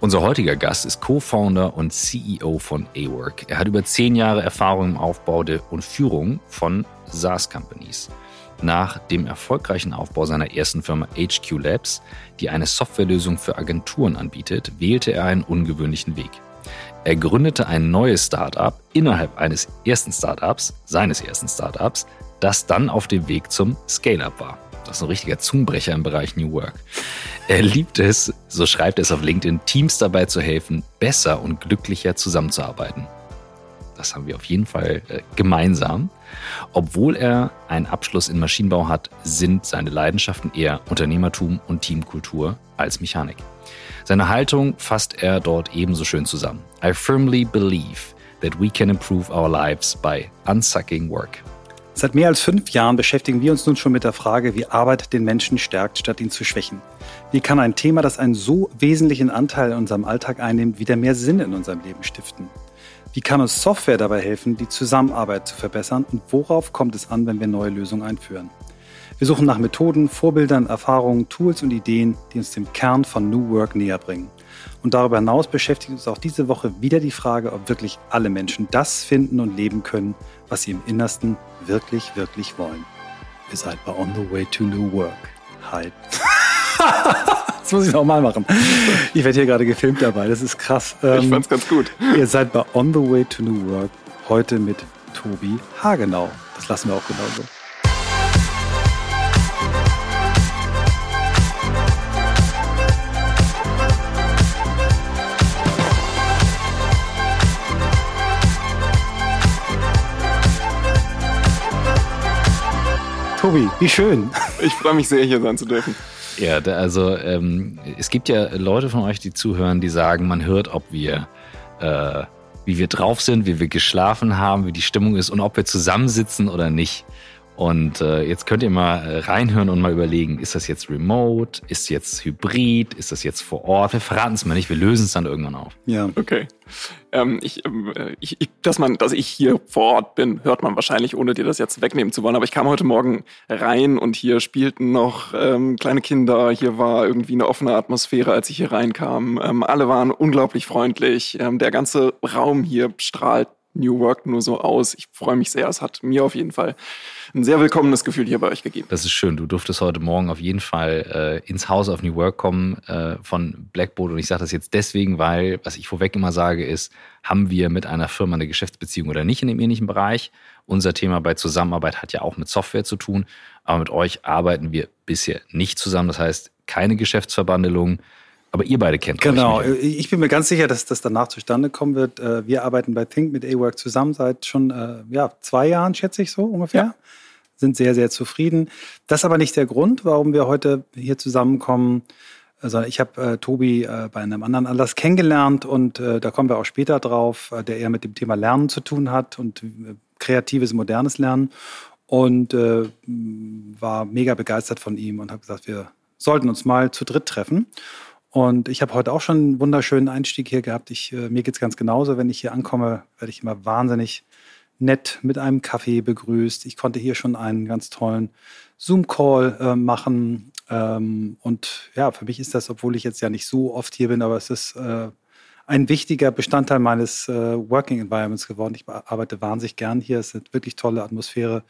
Unser heutiger Gast ist Co-Founder und CEO von A-Work. Er hat über zehn Jahre Erfahrung im Aufbau und Führung von SaaS-Companies. Nach dem erfolgreichen Aufbau seiner ersten Firma HQ Labs, die eine Softwarelösung für Agenturen anbietet, wählte er einen ungewöhnlichen Weg. Er gründete ein neues Startup innerhalb eines ersten Startups, seines ersten Startups, das dann auf dem Weg zum Scale-up war. Das ist ein richtiger Zungenbrecher im Bereich New Work. Er liebt es, so schreibt er es auf LinkedIn, Teams dabei zu helfen, besser und glücklicher zusammenzuarbeiten. Das haben wir auf jeden Fall äh, gemeinsam. Obwohl er einen Abschluss in Maschinenbau hat, sind seine Leidenschaften eher Unternehmertum und Teamkultur als Mechanik. Seine Haltung fasst er dort ebenso schön zusammen. I firmly believe that we can improve our lives by unsucking work. Seit mehr als fünf Jahren beschäftigen wir uns nun schon mit der Frage, wie Arbeit den Menschen stärkt, statt ihn zu schwächen. Wie kann ein Thema, das einen so wesentlichen Anteil in unserem Alltag einnimmt, wieder mehr Sinn in unserem Leben stiften? Wie kann uns Software dabei helfen, die Zusammenarbeit zu verbessern und worauf kommt es an, wenn wir neue Lösungen einführen? Wir suchen nach Methoden, Vorbildern, Erfahrungen, Tools und Ideen, die uns dem Kern von New Work näher bringen. Und darüber hinaus beschäftigt uns auch diese Woche wieder die Frage, ob wirklich alle Menschen das finden und leben können, was sie im Innersten wirklich, wirklich wollen. Ihr seid bei On the Way to New Work. Hi. das muss ich nochmal machen. Ich werde hier gerade gefilmt dabei, das ist krass. ich ähm, fand's ganz gut. Ihr seid bei On the Way to New Work heute mit Tobi Hagenau. Das lassen wir auch genauso. Tobi, wie schön. Ich freue mich sehr, hier sein zu dürfen. Ja, also ähm, es gibt ja Leute von euch, die zuhören, die sagen, man hört, ob wir, äh, wie wir drauf sind, wie wir geschlafen haben, wie die Stimmung ist und ob wir zusammensitzen oder nicht. Und äh, jetzt könnt ihr mal äh, reinhören und mal überlegen, ist das jetzt remote, ist jetzt hybrid, ist das jetzt vor Ort? Wir verraten es mal nicht, wir lösen es dann irgendwann auf. Ja. Okay. Ähm, ich, äh, ich, ich, dass man, dass ich hier vor Ort bin, hört man wahrscheinlich, ohne dir das jetzt wegnehmen zu wollen. Aber ich kam heute Morgen rein und hier spielten noch ähm, kleine Kinder. Hier war irgendwie eine offene Atmosphäre, als ich hier reinkam. Ähm, alle waren unglaublich freundlich. Ähm, der ganze Raum hier strahlt New Work nur so aus. Ich freue mich sehr. Es hat mir auf jeden Fall ein sehr willkommenes Gefühl hier bei euch gegeben. Das ist schön. Du durftest heute Morgen auf jeden Fall äh, ins Haus auf New Work kommen äh, von Blackboard. Und ich sage das jetzt deswegen, weil, was ich vorweg immer sage, ist, haben wir mit einer Firma eine Geschäftsbeziehung oder nicht in dem ähnlichen Bereich? Unser Thema bei Zusammenarbeit hat ja auch mit Software zu tun. Aber mit euch arbeiten wir bisher nicht zusammen. Das heißt, keine Geschäftsverbandelung. Aber ihr beide kennt Genau, ich bin mir ganz sicher, dass das danach zustande kommen wird. Äh, wir arbeiten bei Think mit A-Work zusammen seit schon äh, ja, zwei Jahren, schätze ich so ungefähr. Ja. Sind sehr, sehr zufrieden. Das ist aber nicht der Grund, warum wir heute hier zusammenkommen. Also ich habe äh, Tobi äh, bei einem anderen Anlass kennengelernt und äh, da kommen wir auch später drauf, äh, der eher mit dem Thema Lernen zu tun hat und kreatives, modernes Lernen. Und war mega begeistert von ihm und habe gesagt, wir sollten uns mal zu dritt treffen. Und ich habe heute auch schon einen wunderschönen Einstieg hier gehabt. Ich, äh, mir geht es ganz genauso. Wenn ich hier ankomme, werde ich immer wahnsinnig nett mit einem Kaffee begrüßt. Ich konnte hier schon einen ganz tollen Zoom-Call äh, machen. Ähm, und ja, für mich ist das, obwohl ich jetzt ja nicht so oft hier bin, aber es ist äh, ein wichtiger Bestandteil meines äh, Working Environments geworden. Ich arbeite wahnsinnig gern hier. Es ist eine wirklich tolle Atmosphäre.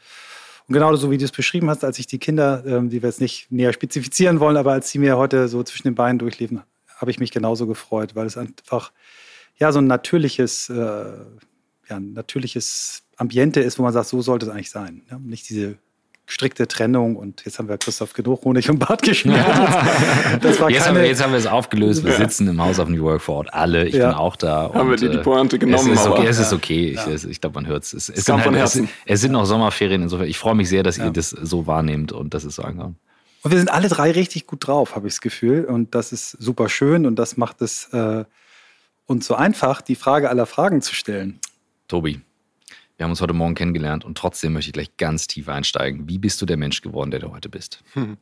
Und genau so wie du es beschrieben hast, als ich die Kinder, ähm, die wir jetzt nicht näher spezifizieren wollen, aber als sie mir heute so zwischen den Beinen durchliefen, habe ich mich genauso gefreut, weil es einfach ja so ein natürliches, äh, ja, ein natürliches Ambiente ist, wo man sagt, so sollte es eigentlich sein. Ja? Nicht diese strikte Trennung und jetzt haben wir Christoph genug Honig und Bart geschmiert. Das war jetzt, keine, haben wir, jetzt haben wir es aufgelöst. Wir ja. sitzen im Haus auf New York vor Ort. Alle, ich ja. bin auch da. Haben und, wir dir die Pointe genommen? Es ist okay. Es, ist okay. Ja. Ich, ich glaube, man hört es. Es, es, sind halt, es, es sind noch Sommerferien. Insofern, ich freue mich sehr, dass ihr das so wahrnehmt und das ist so angekommen. Und wir sind alle drei richtig gut drauf, habe ich das Gefühl. Und das ist super schön und das macht es äh, uns so einfach, die Frage aller Fragen zu stellen. Tobi, wir haben uns heute Morgen kennengelernt und trotzdem möchte ich gleich ganz tief einsteigen. Wie bist du der Mensch geworden, der du heute bist? Hm.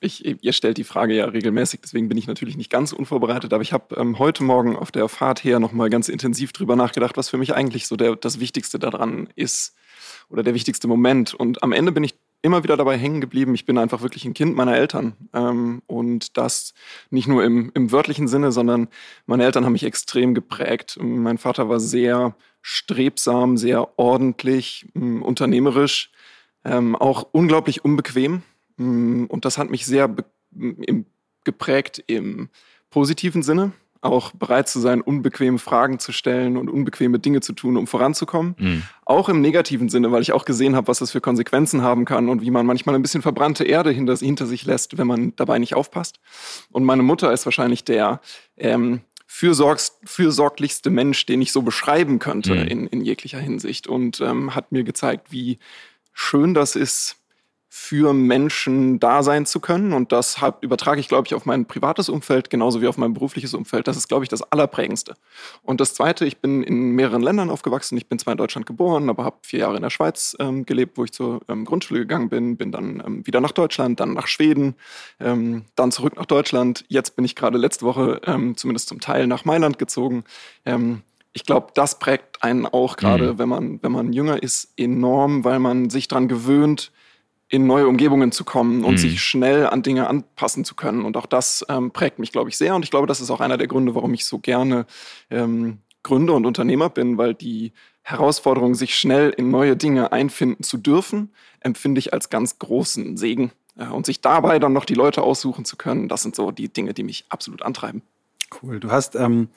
Ich, ihr stellt die Frage ja regelmäßig, deswegen bin ich natürlich nicht ganz unvorbereitet, aber ich habe ähm, heute Morgen auf der Fahrt her nochmal ganz intensiv drüber nachgedacht, was für mich eigentlich so der, das Wichtigste daran ist oder der wichtigste Moment. Und am Ende bin ich immer wieder dabei hängen geblieben. Ich bin einfach wirklich ein Kind meiner Eltern. Ähm, und das nicht nur im, im wörtlichen Sinne, sondern meine Eltern haben mich extrem geprägt. Mein Vater war sehr strebsam, sehr ordentlich, ähm, unternehmerisch, ähm, auch unglaublich unbequem. Ähm, und das hat mich sehr im, geprägt im positiven Sinne auch bereit zu sein, unbequeme Fragen zu stellen und unbequeme Dinge zu tun, um voranzukommen. Mhm. Auch im negativen Sinne, weil ich auch gesehen habe, was das für Konsequenzen haben kann und wie man manchmal ein bisschen verbrannte Erde hinter, hinter sich lässt, wenn man dabei nicht aufpasst. Und meine Mutter ist wahrscheinlich der ähm, fürsorglichste Mensch, den ich so beschreiben könnte mhm. in, in jeglicher Hinsicht und ähm, hat mir gezeigt, wie schön das ist, für Menschen da sein zu können. Und das hab, übertrage ich, glaube ich, auf mein privates Umfeld genauso wie auf mein berufliches Umfeld. Das ist, glaube ich, das Allerprägendste. Und das Zweite, ich bin in mehreren Ländern aufgewachsen. Ich bin zwar in Deutschland geboren, aber habe vier Jahre in der Schweiz ähm, gelebt, wo ich zur ähm, Grundschule gegangen bin. Bin dann ähm, wieder nach Deutschland, dann nach Schweden, ähm, dann zurück nach Deutschland. Jetzt bin ich gerade letzte Woche ähm, zumindest zum Teil nach Mailand gezogen ähm, ich glaube, das prägt einen auch gerade, mhm. wenn man wenn man jünger ist, enorm, weil man sich daran gewöhnt, in neue Umgebungen zu kommen und mhm. sich schnell an Dinge anpassen zu können. Und auch das ähm, prägt mich, glaube ich, sehr. Und ich glaube, das ist auch einer der Gründe, warum ich so gerne ähm, Gründer und Unternehmer bin, weil die Herausforderung, sich schnell in neue Dinge einfinden zu dürfen, empfinde ich als ganz großen Segen. Äh, und sich dabei dann noch die Leute aussuchen zu können, das sind so die Dinge, die mich absolut antreiben. Cool. Du hast ähm,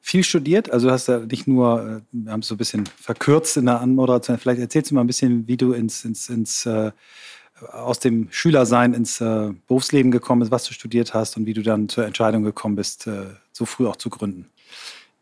viel studiert, also du hast ja nicht nur, äh, wir haben es so ein bisschen verkürzt in der Anmoderation, vielleicht erzählst du mal ein bisschen, wie du ins, ins, ins äh, aus dem Schülersein ins äh, Berufsleben gekommen bist, was du studiert hast und wie du dann zur Entscheidung gekommen bist, äh, so früh auch zu gründen.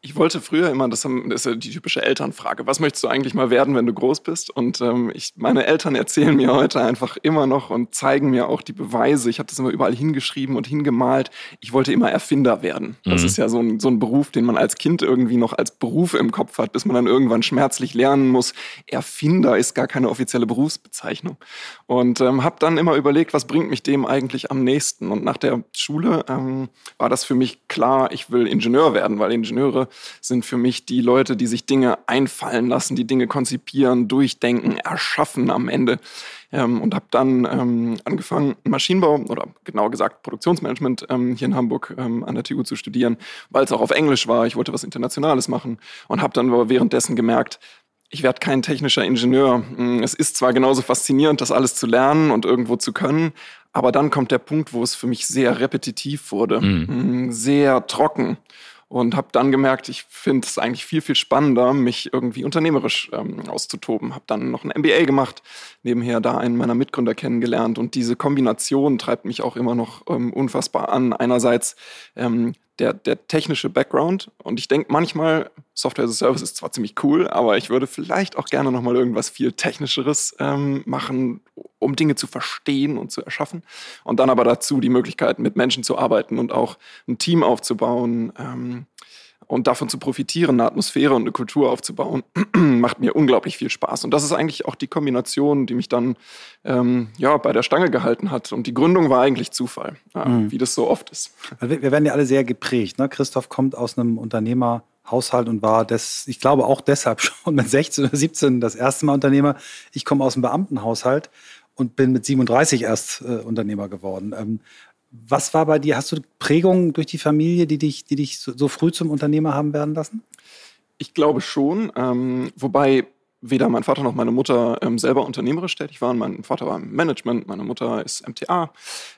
Ich wollte früher immer, das ist ja die typische Elternfrage, was möchtest du eigentlich mal werden, wenn du groß bist? Und ähm, ich, meine Eltern erzählen mir heute einfach immer noch und zeigen mir auch die Beweise. Ich habe das immer überall hingeschrieben und hingemalt. Ich wollte immer Erfinder werden. Das mhm. ist ja so ein, so ein Beruf, den man als Kind irgendwie noch als Beruf im Kopf hat, bis man dann irgendwann schmerzlich lernen muss. Erfinder ist gar keine offizielle Berufsbezeichnung. Und ähm, habe dann immer überlegt, was bringt mich dem eigentlich am nächsten? Und nach der Schule ähm, war das für mich klar, ich will Ingenieur werden, weil Ingenieure sind für mich die Leute, die sich Dinge einfallen lassen, die Dinge konzipieren, durchdenken, erschaffen am Ende. Ähm, und habe dann ähm, angefangen, Maschinenbau oder genauer gesagt Produktionsmanagement ähm, hier in Hamburg ähm, an der TU zu studieren, weil es auch auf Englisch war. Ich wollte was Internationales machen und habe dann aber währenddessen gemerkt, ich werde kein technischer Ingenieur. Hm, es ist zwar genauso faszinierend, das alles zu lernen und irgendwo zu können, aber dann kommt der Punkt, wo es für mich sehr repetitiv wurde, mhm. Hm, sehr trocken und habe dann gemerkt, ich finde es eigentlich viel, viel spannender, mich irgendwie unternehmerisch ähm, auszutoben. Habe dann noch ein MBA gemacht, nebenher da einen meiner Mitgründer kennengelernt und diese Kombination treibt mich auch immer noch ähm, unfassbar an. Einerseits ähm, der, der technische Background. Und ich denke manchmal, Software as a Service ist zwar ziemlich cool, aber ich würde vielleicht auch gerne nochmal irgendwas viel Technischeres ähm, machen, um Dinge zu verstehen und zu erschaffen. Und dann aber dazu die Möglichkeit, mit Menschen zu arbeiten und auch ein Team aufzubauen. Ähm, und davon zu profitieren, eine Atmosphäre und eine Kultur aufzubauen, macht mir unglaublich viel Spaß. Und das ist eigentlich auch die Kombination, die mich dann ähm, ja, bei der Stange gehalten hat. Und die Gründung war eigentlich Zufall, ja, mhm. wie das so oft ist. Wir, wir werden ja alle sehr geprägt. Ne? Christoph kommt aus einem Unternehmerhaushalt und war das, ich glaube auch deshalb schon mit 16 oder 17 das erste Mal Unternehmer. Ich komme aus einem Beamtenhaushalt und bin mit 37 erst äh, Unternehmer geworden. Ähm, was war bei dir? Hast du Prägungen durch die Familie, die dich, die dich so, früh zum Unternehmer haben werden lassen? Ich glaube schon, ähm, wobei weder mein Vater noch meine Mutter ähm, selber unternehmerisch tätig waren. Mein Vater war im Management, meine Mutter ist MTA.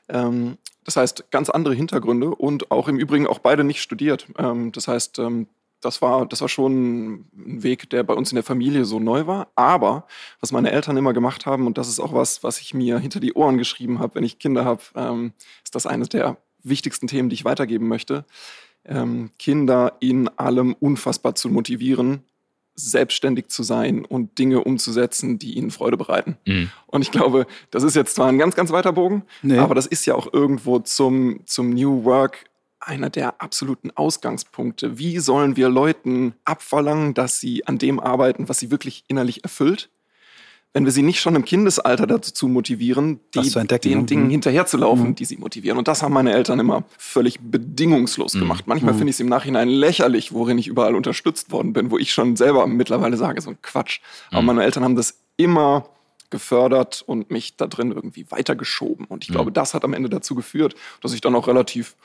Ähm, das heißt, ganz andere Hintergründe und auch im Übrigen auch beide nicht studiert. Ähm, das heißt, ähm, das war, das war schon ein Weg, der bei uns in der Familie so neu war. Aber was meine Eltern immer gemacht haben, und das ist auch was, was ich mir hinter die Ohren geschrieben habe, wenn ich Kinder habe, ähm, ist das eines der wichtigsten Themen, die ich weitergeben möchte. Ähm, Kinder in allem unfassbar zu motivieren, selbstständig zu sein und Dinge umzusetzen, die ihnen Freude bereiten. Mhm. Und ich glaube, das ist jetzt zwar ein ganz, ganz weiter Bogen, nee. aber das ist ja auch irgendwo zum, zum New Work einer der absoluten Ausgangspunkte. Wie sollen wir Leuten abverlangen, dass sie an dem arbeiten, was sie wirklich innerlich erfüllt? Wenn wir sie nicht schon im Kindesalter dazu motivieren, die, den mhm. Dingen hinterherzulaufen, mhm. die sie motivieren. Und das haben meine Eltern immer völlig bedingungslos mhm. gemacht. Manchmal mhm. finde ich es im Nachhinein lächerlich, worin ich überall unterstützt worden bin, wo ich schon selber mittlerweile sage, so ein Quatsch. Aber mhm. meine Eltern haben das immer gefördert und mich da drin irgendwie weitergeschoben. Und ich mhm. glaube, das hat am Ende dazu geführt, dass ich dann auch relativ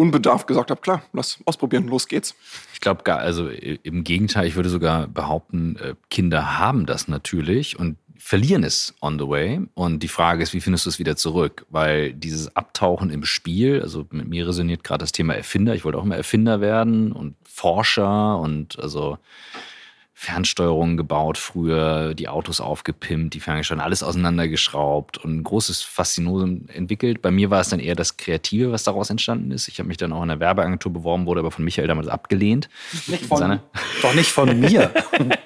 unbedarft gesagt habe, klar, lass ausprobieren, los geht's. Ich glaube, also im Gegenteil, ich würde sogar behaupten, äh, Kinder haben das natürlich und verlieren es on the way. Und die Frage ist, wie findest du es wieder zurück? Weil dieses Abtauchen im Spiel, also mit mir resoniert gerade das Thema Erfinder. Ich wollte auch immer Erfinder werden und Forscher und also Fernsteuerungen gebaut früher, die Autos aufgepimpt, die Ferngesteuerung, alles auseinandergeschraubt und ein großes Faszinosum entwickelt. Bei mir war es dann eher das Kreative, was daraus entstanden ist. Ich habe mich dann auch in der Werbeagentur beworben, wurde aber von Michael damals abgelehnt. Nicht von, Seine... Doch nicht von mir.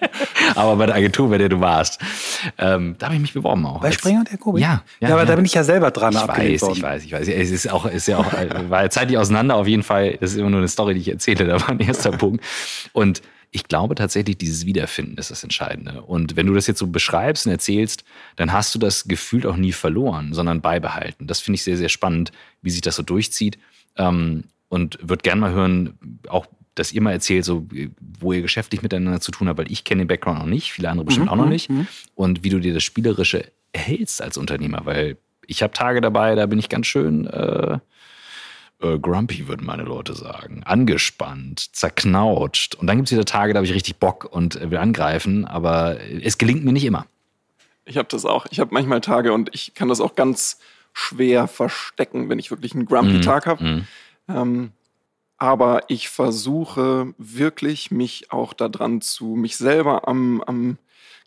aber bei der Agentur, bei der du warst. Ähm, da habe ich mich beworben auch. Bei Springer und der Kobi? Ja, ja. Ja, aber ja. da bin ich ja selber dran ich weiß, worden. Ich weiß, ich weiß. Es ist auch, ist ja auch, war ja zeitlich auseinander auf jeden Fall. Das ist immer nur eine Story, die ich erzähle. Da war ein erster Punkt. Und ich glaube tatsächlich, dieses Wiederfinden ist das Entscheidende. Und wenn du das jetzt so beschreibst und erzählst, dann hast du das Gefühl auch nie verloren, sondern beibehalten. Das finde ich sehr, sehr spannend, wie sich das so durchzieht. Ähm, und würde gerne mal hören, auch dass ihr mal erzählt, so, wo ihr geschäftlich miteinander zu tun habt, weil ich kenne den Background noch nicht, viele andere bestimmt mhm, auch noch mhm, nicht. Mhm. Und wie du dir das Spielerische erhältst als Unternehmer, weil ich habe Tage dabei, da bin ich ganz schön äh, äh, grumpy, würden meine Leute sagen. Angespannt, zerknautscht. Und dann gibt es wieder Tage, da habe ich richtig Bock und will angreifen, aber es gelingt mir nicht immer. Ich habe das auch. Ich habe manchmal Tage und ich kann das auch ganz schwer verstecken, wenn ich wirklich einen grumpy mm, Tag habe. Mm. Ähm, aber ich versuche wirklich, mich auch daran zu, mich selber am, am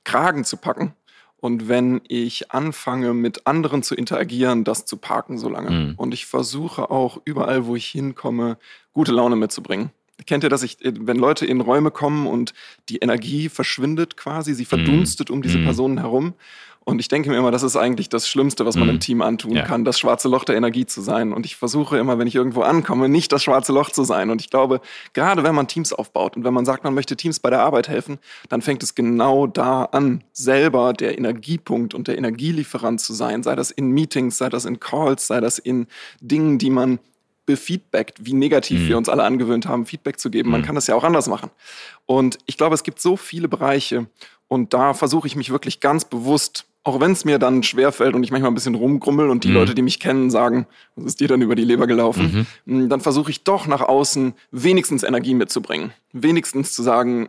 Kragen zu packen und wenn ich anfange, mit anderen zu interagieren, das zu parken so lange. Mhm. Und ich versuche auch überall, wo ich hinkomme, gute Laune mitzubringen. Kennt ihr das? Ich, wenn Leute in Räume kommen und die Energie verschwindet quasi, sie verdunstet mhm. um diese mhm. Personen herum und ich denke mir immer, das ist eigentlich das Schlimmste, was man mhm. im Team antun ja. kann, das schwarze Loch der Energie zu sein. Und ich versuche immer, wenn ich irgendwo ankomme, nicht das schwarze Loch zu sein. Und ich glaube, gerade wenn man Teams aufbaut und wenn man sagt, man möchte Teams bei der Arbeit helfen, dann fängt es genau da an, selber der Energiepunkt und der Energielieferant zu sein. Sei das in Meetings, sei das in Calls, sei das in Dingen, die man befeedbackt, wie negativ mhm. wir uns alle angewöhnt haben, Feedback zu geben. Man mhm. kann das ja auch anders machen. Und ich glaube, es gibt so viele Bereiche und da versuche ich mich wirklich ganz bewusst auch wenn es mir dann schwerfällt und ich manchmal ein bisschen rumgrummel und die mhm. Leute, die mich kennen, sagen, was ist dir dann über die Leber gelaufen, mhm. Mm, dann versuche ich doch nach außen wenigstens Energie mitzubringen. Wenigstens zu sagen,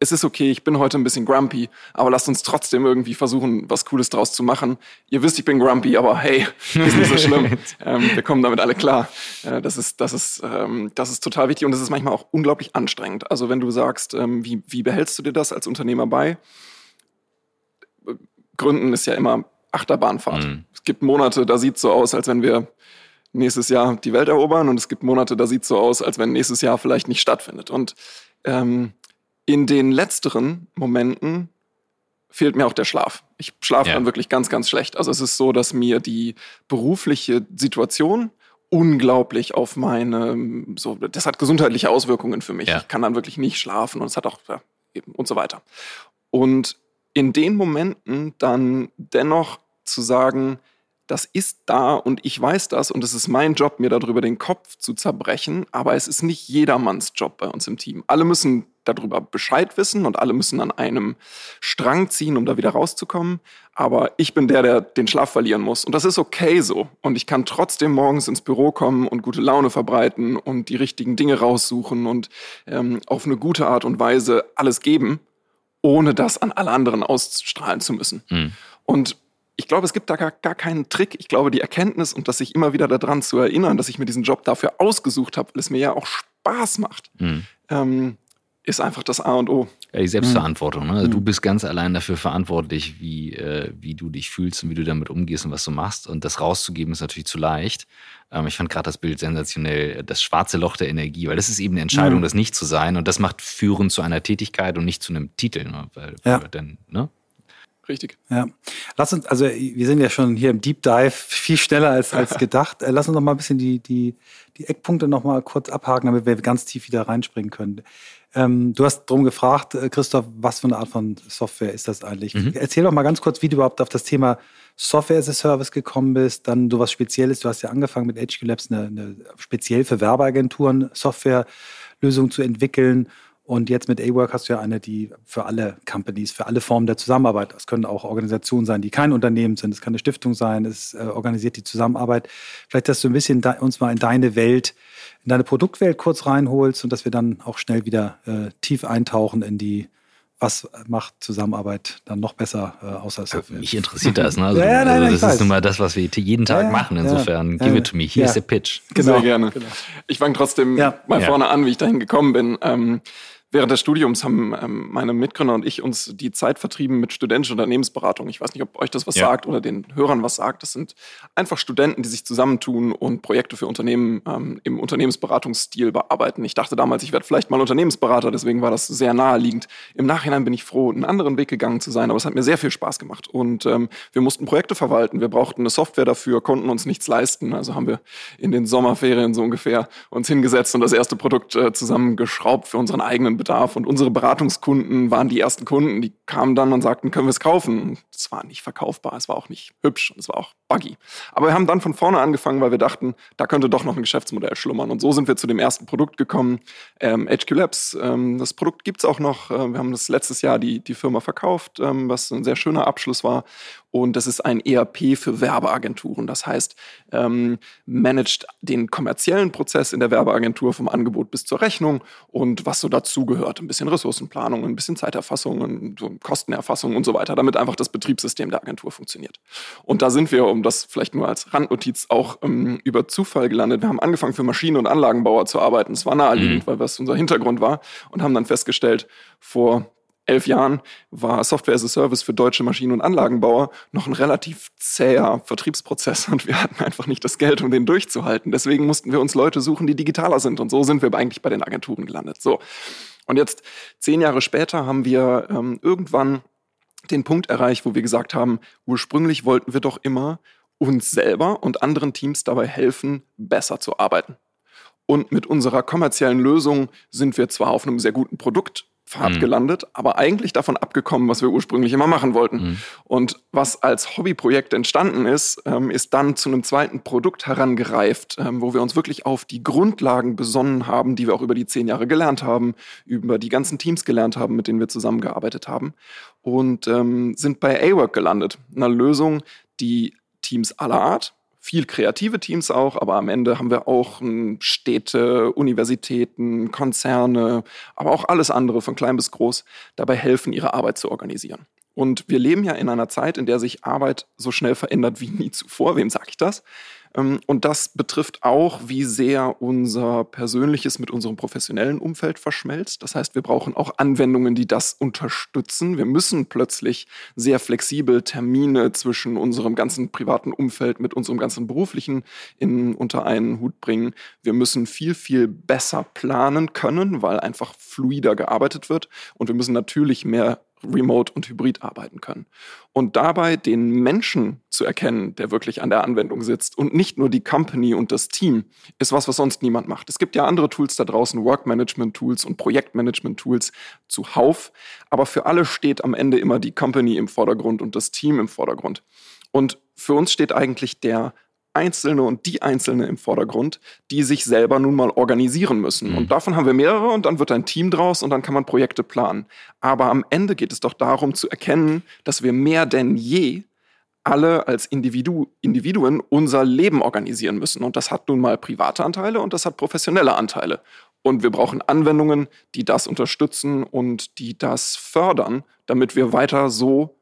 es ist okay, ich bin heute ein bisschen grumpy, aber lasst uns trotzdem irgendwie versuchen, was Cooles draus zu machen. Ihr wisst, ich bin grumpy, aber hey, ist nicht so schlimm. ähm, wir kommen damit alle klar. Äh, das, ist, das, ist, ähm, das ist total wichtig und das ist manchmal auch unglaublich anstrengend. Also wenn du sagst, ähm, wie, wie behältst du dir das als Unternehmer bei? Gründen ist ja immer Achterbahnfahrt. Mhm. Es gibt Monate, da sieht es so aus, als wenn wir nächstes Jahr die Welt erobern und es gibt Monate, da sieht es so aus, als wenn nächstes Jahr vielleicht nicht stattfindet. Und ähm, in den letzteren Momenten fehlt mir auch der Schlaf. Ich schlafe ja. dann wirklich ganz, ganz schlecht. Also es ist so, dass mir die berufliche Situation unglaublich auf meine, so, das hat gesundheitliche Auswirkungen für mich. Ja. Ich kann dann wirklich nicht schlafen und es hat auch, ja, eben und so weiter. Und in den Momenten dann dennoch zu sagen, das ist da und ich weiß das und es ist mein Job, mir darüber den Kopf zu zerbrechen, aber es ist nicht jedermanns Job bei uns im Team. Alle müssen darüber Bescheid wissen und alle müssen an einem Strang ziehen, um da wieder rauszukommen. Aber ich bin der, der den Schlaf verlieren muss. Und das ist okay so. Und ich kann trotzdem morgens ins Büro kommen und gute Laune verbreiten und die richtigen Dinge raussuchen und ähm, auf eine gute Art und Weise alles geben ohne das an alle anderen ausstrahlen zu müssen. Mhm. Und ich glaube, es gibt da gar, gar keinen Trick. Ich glaube, die Erkenntnis und dass sich immer wieder daran zu erinnern, dass ich mir diesen Job dafür ausgesucht habe, weil es mir ja auch Spaß macht, mhm. ähm, ist einfach das A und O. Ja, die Selbstverantwortung. Ne? Also mhm. Du bist ganz allein dafür verantwortlich, wie, äh, wie du dich fühlst und wie du damit umgehst und was du machst. Und das rauszugeben ist natürlich zu leicht. Ähm, ich fand gerade das Bild sensationell, das schwarze Loch der Energie, weil das ist eben eine Entscheidung, mhm. das nicht zu sein. Und das macht Führen zu einer Tätigkeit und nicht zu einem Titel. Ne? Weil, ja. Denn, ne? Richtig. Ja. Lass uns, also wir sind ja schon hier im Deep Dive viel schneller als, als gedacht. Äh, lass uns noch mal ein bisschen die, die, die Eckpunkte noch mal kurz abhaken, damit wir ganz tief wieder reinspringen können. Ähm, du hast darum gefragt, äh, Christoph, was für eine Art von Software ist das eigentlich? Mhm. Erzähl doch mal ganz kurz, wie du überhaupt auf das Thema Software as a Service gekommen bist, dann du was Spezielles, du hast ja angefangen mit HQ Labs eine, eine speziell für Werbeagenturen Softwarelösung zu entwickeln Und jetzt mit A-Work hast du ja eine, die für alle Companies, für alle Formen der Zusammenarbeit, das können auch Organisationen sein, die kein Unternehmen sind, es kann eine Stiftung sein, es äh, organisiert die Zusammenarbeit. Vielleicht, dass du ein bisschen da, uns mal in deine Welt, in deine Produktwelt kurz reinholst und dass wir dann auch schnell wieder äh, tief eintauchen in die was macht Zusammenarbeit dann noch besser äh, außer Software? Mich interessiert das. Ne? Also, ja, ja, nein, also das ist nun mal das, was wir jeden Tag ja, machen. Insofern, give it to me. Here's the pitch. Genau. Sehr gerne. Genau. Ich fange trotzdem mal vorne an, wie ich dahin gekommen bin. Ähm, Während des Studiums haben ähm, meine Mitgründer und ich uns die Zeit vertrieben mit studentischer Unternehmensberatung. Ich weiß nicht, ob euch das was ja. sagt oder den Hörern was sagt. Das sind einfach Studenten, die sich zusammentun und Projekte für Unternehmen ähm, im Unternehmensberatungsstil bearbeiten. Ich dachte damals, ich werde vielleicht mal Unternehmensberater, deswegen war das sehr naheliegend. Im Nachhinein bin ich froh, einen anderen Weg gegangen zu sein, aber es hat mir sehr viel Spaß gemacht. Und ähm, wir mussten Projekte verwalten, wir brauchten eine Software dafür, konnten uns nichts leisten. Also haben wir in den Sommerferien so ungefähr uns hingesetzt und das erste Produkt äh, zusammengeschraubt für unseren eigenen Bedarf. Und unsere Beratungskunden waren die ersten Kunden, die kamen dann und sagten, können wir es kaufen? Es war nicht verkaufbar, es war auch nicht hübsch und es war auch buggy. Aber wir haben dann von vorne angefangen, weil wir dachten, da könnte doch noch ein Geschäftsmodell schlummern. Und so sind wir zu dem ersten Produkt gekommen, ähm, HQ Labs. Ähm, das Produkt gibt es auch noch. Äh, wir haben das letztes Jahr die, die Firma verkauft, ähm, was ein sehr schöner Abschluss war. Und das ist ein ERP für Werbeagenturen. Das heißt, ähm, managt den kommerziellen Prozess in der Werbeagentur vom Angebot bis zur Rechnung und was so dazugehört. Ein bisschen Ressourcenplanung, ein bisschen Zeiterfassung, so Kostenerfassung und so weiter, damit einfach das Betriebssystem der Agentur funktioniert. Und da sind wir, um das vielleicht nur als Randnotiz auch ähm, über Zufall gelandet. Wir haben angefangen für Maschinen- und Anlagenbauer zu arbeiten. Es war naheliegend, mhm. weil das unser Hintergrund war und haben dann festgestellt, vor elf Jahren war Software as a Service für deutsche Maschinen- und Anlagenbauer noch ein relativ zäher Vertriebsprozess und wir hatten einfach nicht das Geld, um den durchzuhalten. Deswegen mussten wir uns Leute suchen, die digitaler sind und so sind wir eigentlich bei den Agenturen gelandet. So. Und jetzt, zehn Jahre später, haben wir ähm, irgendwann den Punkt erreicht, wo wir gesagt haben, ursprünglich wollten wir doch immer uns selber und anderen Teams dabei helfen, besser zu arbeiten. Und mit unserer kommerziellen Lösung sind wir zwar auf einem sehr guten Produkt Pfad mhm. gelandet, aber eigentlich davon abgekommen, was wir ursprünglich immer machen wollten. Mhm. Und was als Hobbyprojekt entstanden ist, ähm, ist dann zu einem zweiten Produkt herangereift, ähm, wo wir uns wirklich auf die Grundlagen besonnen haben, die wir auch über die zehn Jahre gelernt haben, über die ganzen Teams gelernt haben, mit denen wir zusammengearbeitet haben und ähm, sind bei A-Work gelandet, einer Lösung, die Teams aller Art, viel kreative Teams auch, aber am Ende haben wir auch hm, Städte, Universitäten, Konzerne, aber auch alles andere von klein bis groß dabei helfen, ihre Arbeit zu organisieren. Und wir leben ja in einer Zeit, in der sich Arbeit so schnell verändert wie nie zuvor. Wem sage ich das? Ähm, und das betrifft auch, wie sehr unser persönliches mit unserem professionellen Umfeld verschmelzt. Das heißt, wir brauchen auch Anwendungen, die das unterstützen. Wir müssen plötzlich sehr flexibel Termine zwischen unserem ganzen privaten Umfeld mit unserem ganzen beruflichen in, unter einen Hut bringen. Wir müssen viel, viel besser planen können, weil einfach fluider gearbeitet wird. Und wir müssen natürlich mehr remote und hybrid arbeiten können. Und dabei den Menschen zu erkennen, der wirklich an der Anwendung sitzt und nicht nur die Company und das Team, ist was, was sonst niemand macht. Es gibt ja andere Tools da draußen, Work-Management-Tools und Projektmanagement-Tools zuhauf, aber für alle steht am Ende immer die Company im Vordergrund und das Team im Vordergrund. Und für uns steht eigentlich der Einzelne und die Einzelne im Vordergrund, die sich selber nun mal organisieren müssen. Mhm. Und davon haben wir mehrere und dann wird ein Team draus und dann kann man Projekte planen. Aber am Ende geht es doch darum zu erkennen, dass wir mehr denn je alle als Individu Individuen unser Leben organisieren müssen. Und das hat nun mal private Anteile und das hat professionelle Anteile. Und wir brauchen Anwendungen, die das unterstützen und die das fördern, damit wir weiter so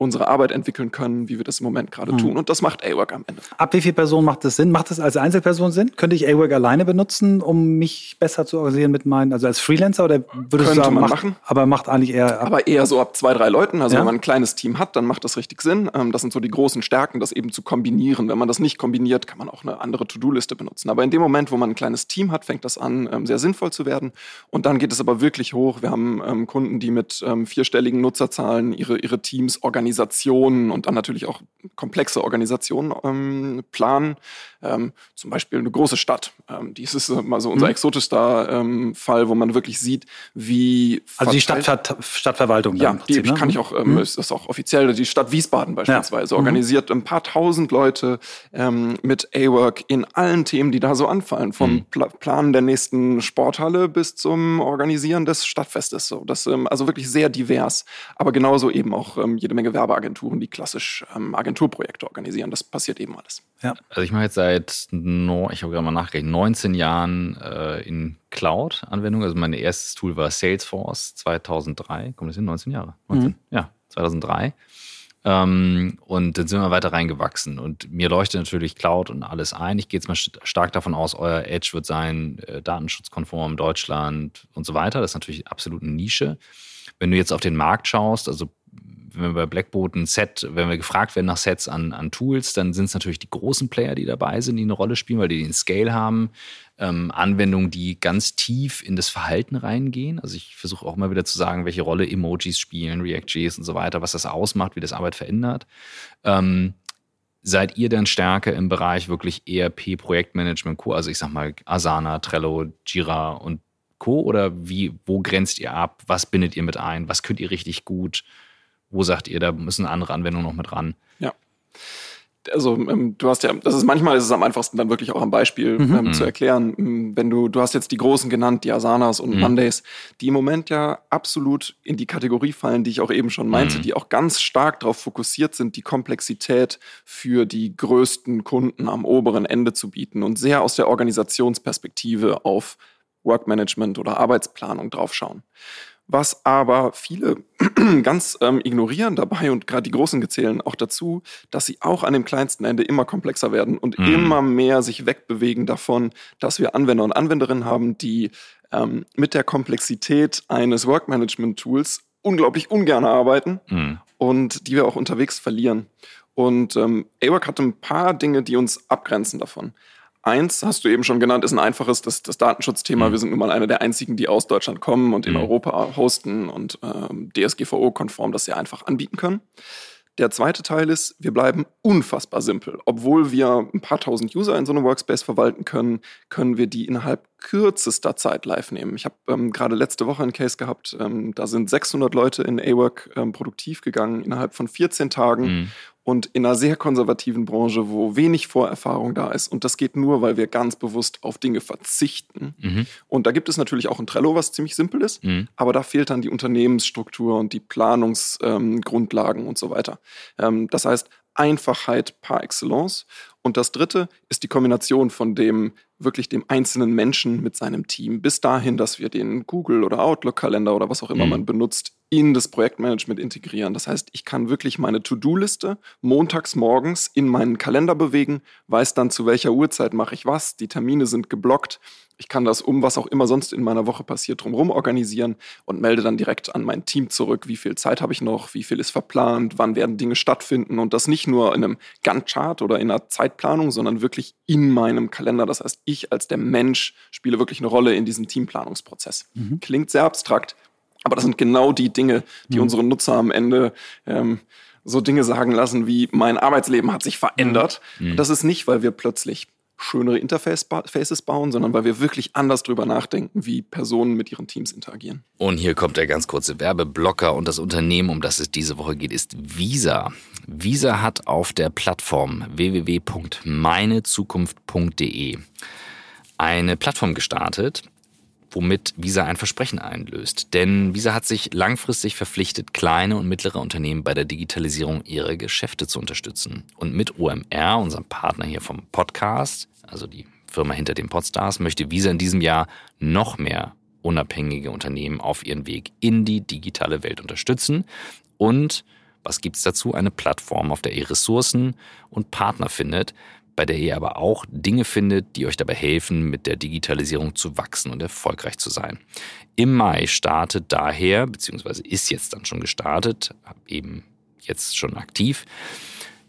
unsere Arbeit entwickeln können, wie wir das im Moment gerade mhm. tun. Und das macht A-Work am Ende. Ab wie viel Personen macht das Sinn? Macht das als Einzelperson Sinn? Könnte ich A-Work alleine benutzen, um mich besser zu organisieren mit meinen, also als Freelancer oder würdest du sagen, man macht, machen. aber macht eigentlich eher. Aber eher so ab zwei, drei Leuten. Also Ja? wenn man ein kleines Team hat, dann macht das richtig Sinn. Ähm, Das sind so die großen Stärken, das eben zu kombinieren. Wenn man das nicht kombiniert, kann man auch eine andere To-Do-Liste benutzen. Aber in dem Moment, wo man ein kleines Team hat, fängt das an, ähm, sehr sinnvoll zu werden. Und dann geht es aber wirklich hoch. Wir haben ähm, Kunden, die mit vierstelligen Nutzerzahlen ihre, ihre Teams organisieren Organisationen und dann natürlich auch komplexe Organisationen ähm, planen. Ähm, zum Beispiel eine große Stadt. Ähm, dies ist mal so unser mhm. exotischster ähm, Fall, wo man wirklich sieht, wie. Also die Stadtver Stadtverwaltung. Ja, Prinzip, die ne? kann ich auch, ähm, mhm. ist das auch offiziell, die Stadt Wiesbaden beispielsweise, ja. Mhm. organisiert ein paar tausend Leute ähm, mit A-Work in allen Themen, die da so anfallen. Vom mhm. Pla Planen der nächsten Sporthalle bis zum Organisieren des Stadtfestes. So. Das, also wirklich sehr divers. Aber genauso eben auch jede Menge Werbeagenturen, die klassisch ähm, Agenturprojekte organisieren. Das passiert eben alles. Ja. Also ich mache jetzt seit, no, ich habe gerade mal nachgerechnet, 19 Jahren äh, in Cloud-Anwendung. Also mein erstes Tool war Salesforce 2003. Kommt das hin? 19 Jahre? 19? Mhm. Ja, 2003. Ähm, und dann sind wir weiter reingewachsen. Und mir leuchtet natürlich Cloud und alles ein. Ich gehe jetzt mal stark davon aus, euer Edge wird sein, äh, datenschutzkonform, Deutschland und so weiter. Das ist natürlich absolut eine Nische. Wenn du jetzt auf den Markt schaust, also wenn wir bei Blackboard ein Set, wenn wir gefragt werden nach Sets an, an Tools, dann sind es natürlich die großen Player, die dabei sind, die eine Rolle spielen, weil die den Scale haben. Ähm, Anwendungen, die ganz tief in das Verhalten reingehen. Also ich versuche auch mal wieder zu sagen, welche Rolle Emojis spielen, React.js und so weiter, was das ausmacht, wie das Arbeit verändert. Ähm, seid ihr dann stärker im Bereich wirklich ERP, Projektmanagement, Co., also ich sag mal Asana, Trello, Jira und Co. Oder wie, wo grenzt ihr ab? Was bindet ihr mit ein? Was könnt ihr richtig gut? Wo sagt ihr, da müssen andere Anwendungen noch mit ran? Ja. Also ähm, du hast ja, das ist manchmal ist es am einfachsten dann wirklich auch am Beispiel mhm. ähm, zu mhm. erklären. Ähm, wenn du, du hast jetzt die großen genannt, die Asanas und mhm. Mondays, die im Moment ja absolut in die Kategorie fallen, die ich auch eben schon meinte, mhm. die auch ganz stark darauf fokussiert sind, die Komplexität für die größten Kunden am oberen Ende zu bieten und sehr aus der Organisationsperspektive auf Workmanagement oder Arbeitsplanung draufschauen was aber viele ganz ähm, ignorieren dabei und gerade die Großen gezählen auch dazu, dass sie auch an dem kleinsten Ende immer komplexer werden und mhm. immer mehr sich wegbewegen davon, dass wir Anwender und Anwenderinnen haben, die ähm, mit der Komplexität eines Workmanagement-Tools unglaublich ungern arbeiten mhm. und die wir auch unterwegs verlieren. Und ähm, AWORK hat ein paar Dinge, die uns abgrenzen davon. Eins hast du eben schon genannt, ist ein einfaches, das, das Datenschutzthema. Mhm. Wir sind nun mal einer der einzigen, die aus Deutschland kommen und in mhm. Europa hosten und ähm, DSGVO-konform das sehr einfach anbieten können. Der zweite Teil ist, wir bleiben unfassbar simpel. Obwohl wir ein paar tausend User in so einem Workspace verwalten können, können wir die innerhalb kürzester Zeit live nehmen. Ich habe ähm, gerade letzte Woche einen Case gehabt, ähm, da sind 600 Leute in A-Work ähm, produktiv gegangen innerhalb von 14 Tagen. Mhm und in einer sehr konservativen Branche, wo wenig Vorerfahrung da ist. Und das geht nur, weil wir ganz bewusst auf Dinge verzichten. Mhm. Und da gibt es natürlich auch ein Trello, was ziemlich simpel ist, mhm. aber da fehlt dann die Unternehmensstruktur und die Planungsgrundlagen ähm, und so weiter. Ähm, das heißt, Einfachheit par excellence. Und das dritte ist die Kombination von dem wirklich dem einzelnen Menschen mit seinem Team bis dahin, dass wir den Google oder Outlook-Kalender oder was auch immer mhm. man benutzt, in das Projektmanagement integrieren. Das heißt, ich kann wirklich meine To-Do-Liste montags morgens in meinen Kalender bewegen, weiß dann, zu welcher Uhrzeit mache ich was, die Termine sind geblockt. Ich kann das um was auch immer sonst in meiner Woche passiert drumherum organisieren und melde dann direkt an mein Team zurück, wie viel Zeit habe ich noch, wie viel ist verplant, wann werden Dinge stattfinden und das nicht nur in einem Gantt-Chart oder in einer Zeitplanung, sondern wirklich in meinem Kalender. Das heißt, ich als der Mensch spiele wirklich eine Rolle in diesem Teamplanungsprozess. Mhm. Klingt sehr abstrakt, aber das sind genau die Dinge, die mhm. unsere Nutzer am Ende ähm, so Dinge sagen lassen wie mein Arbeitsleben hat sich verändert. Mhm. Das ist nicht, weil wir plötzlich schönere Interfaces bauen, sondern weil wir wirklich anders drüber nachdenken, wie Personen mit ihren Teams interagieren. Und hier kommt der ganz kurze Werbeblocker und das Unternehmen, um das es diese Woche geht, ist Visa. Visa hat auf der Plattform www.meinezukunft.de eine Plattform gestartet, womit Visa ein Versprechen einlöst. Denn Visa hat sich langfristig verpflichtet, kleine und mittlere Unternehmen bei der Digitalisierung ihrer Geschäfte zu unterstützen. Und mit OMR, unserem Partner hier vom Podcast, also die Firma hinter den Podstars, möchte Visa in diesem Jahr noch mehr unabhängige Unternehmen auf ihren Weg in die digitale Welt unterstützen und was gibt's dazu? Eine Plattform, auf der ihr Ressourcen und Partner findet, bei der ihr aber auch Dinge findet, die euch dabei helfen, mit der Digitalisierung zu wachsen und erfolgreich zu sein. Im Mai startet daher, beziehungsweise ist jetzt dann schon gestartet, eben jetzt schon aktiv,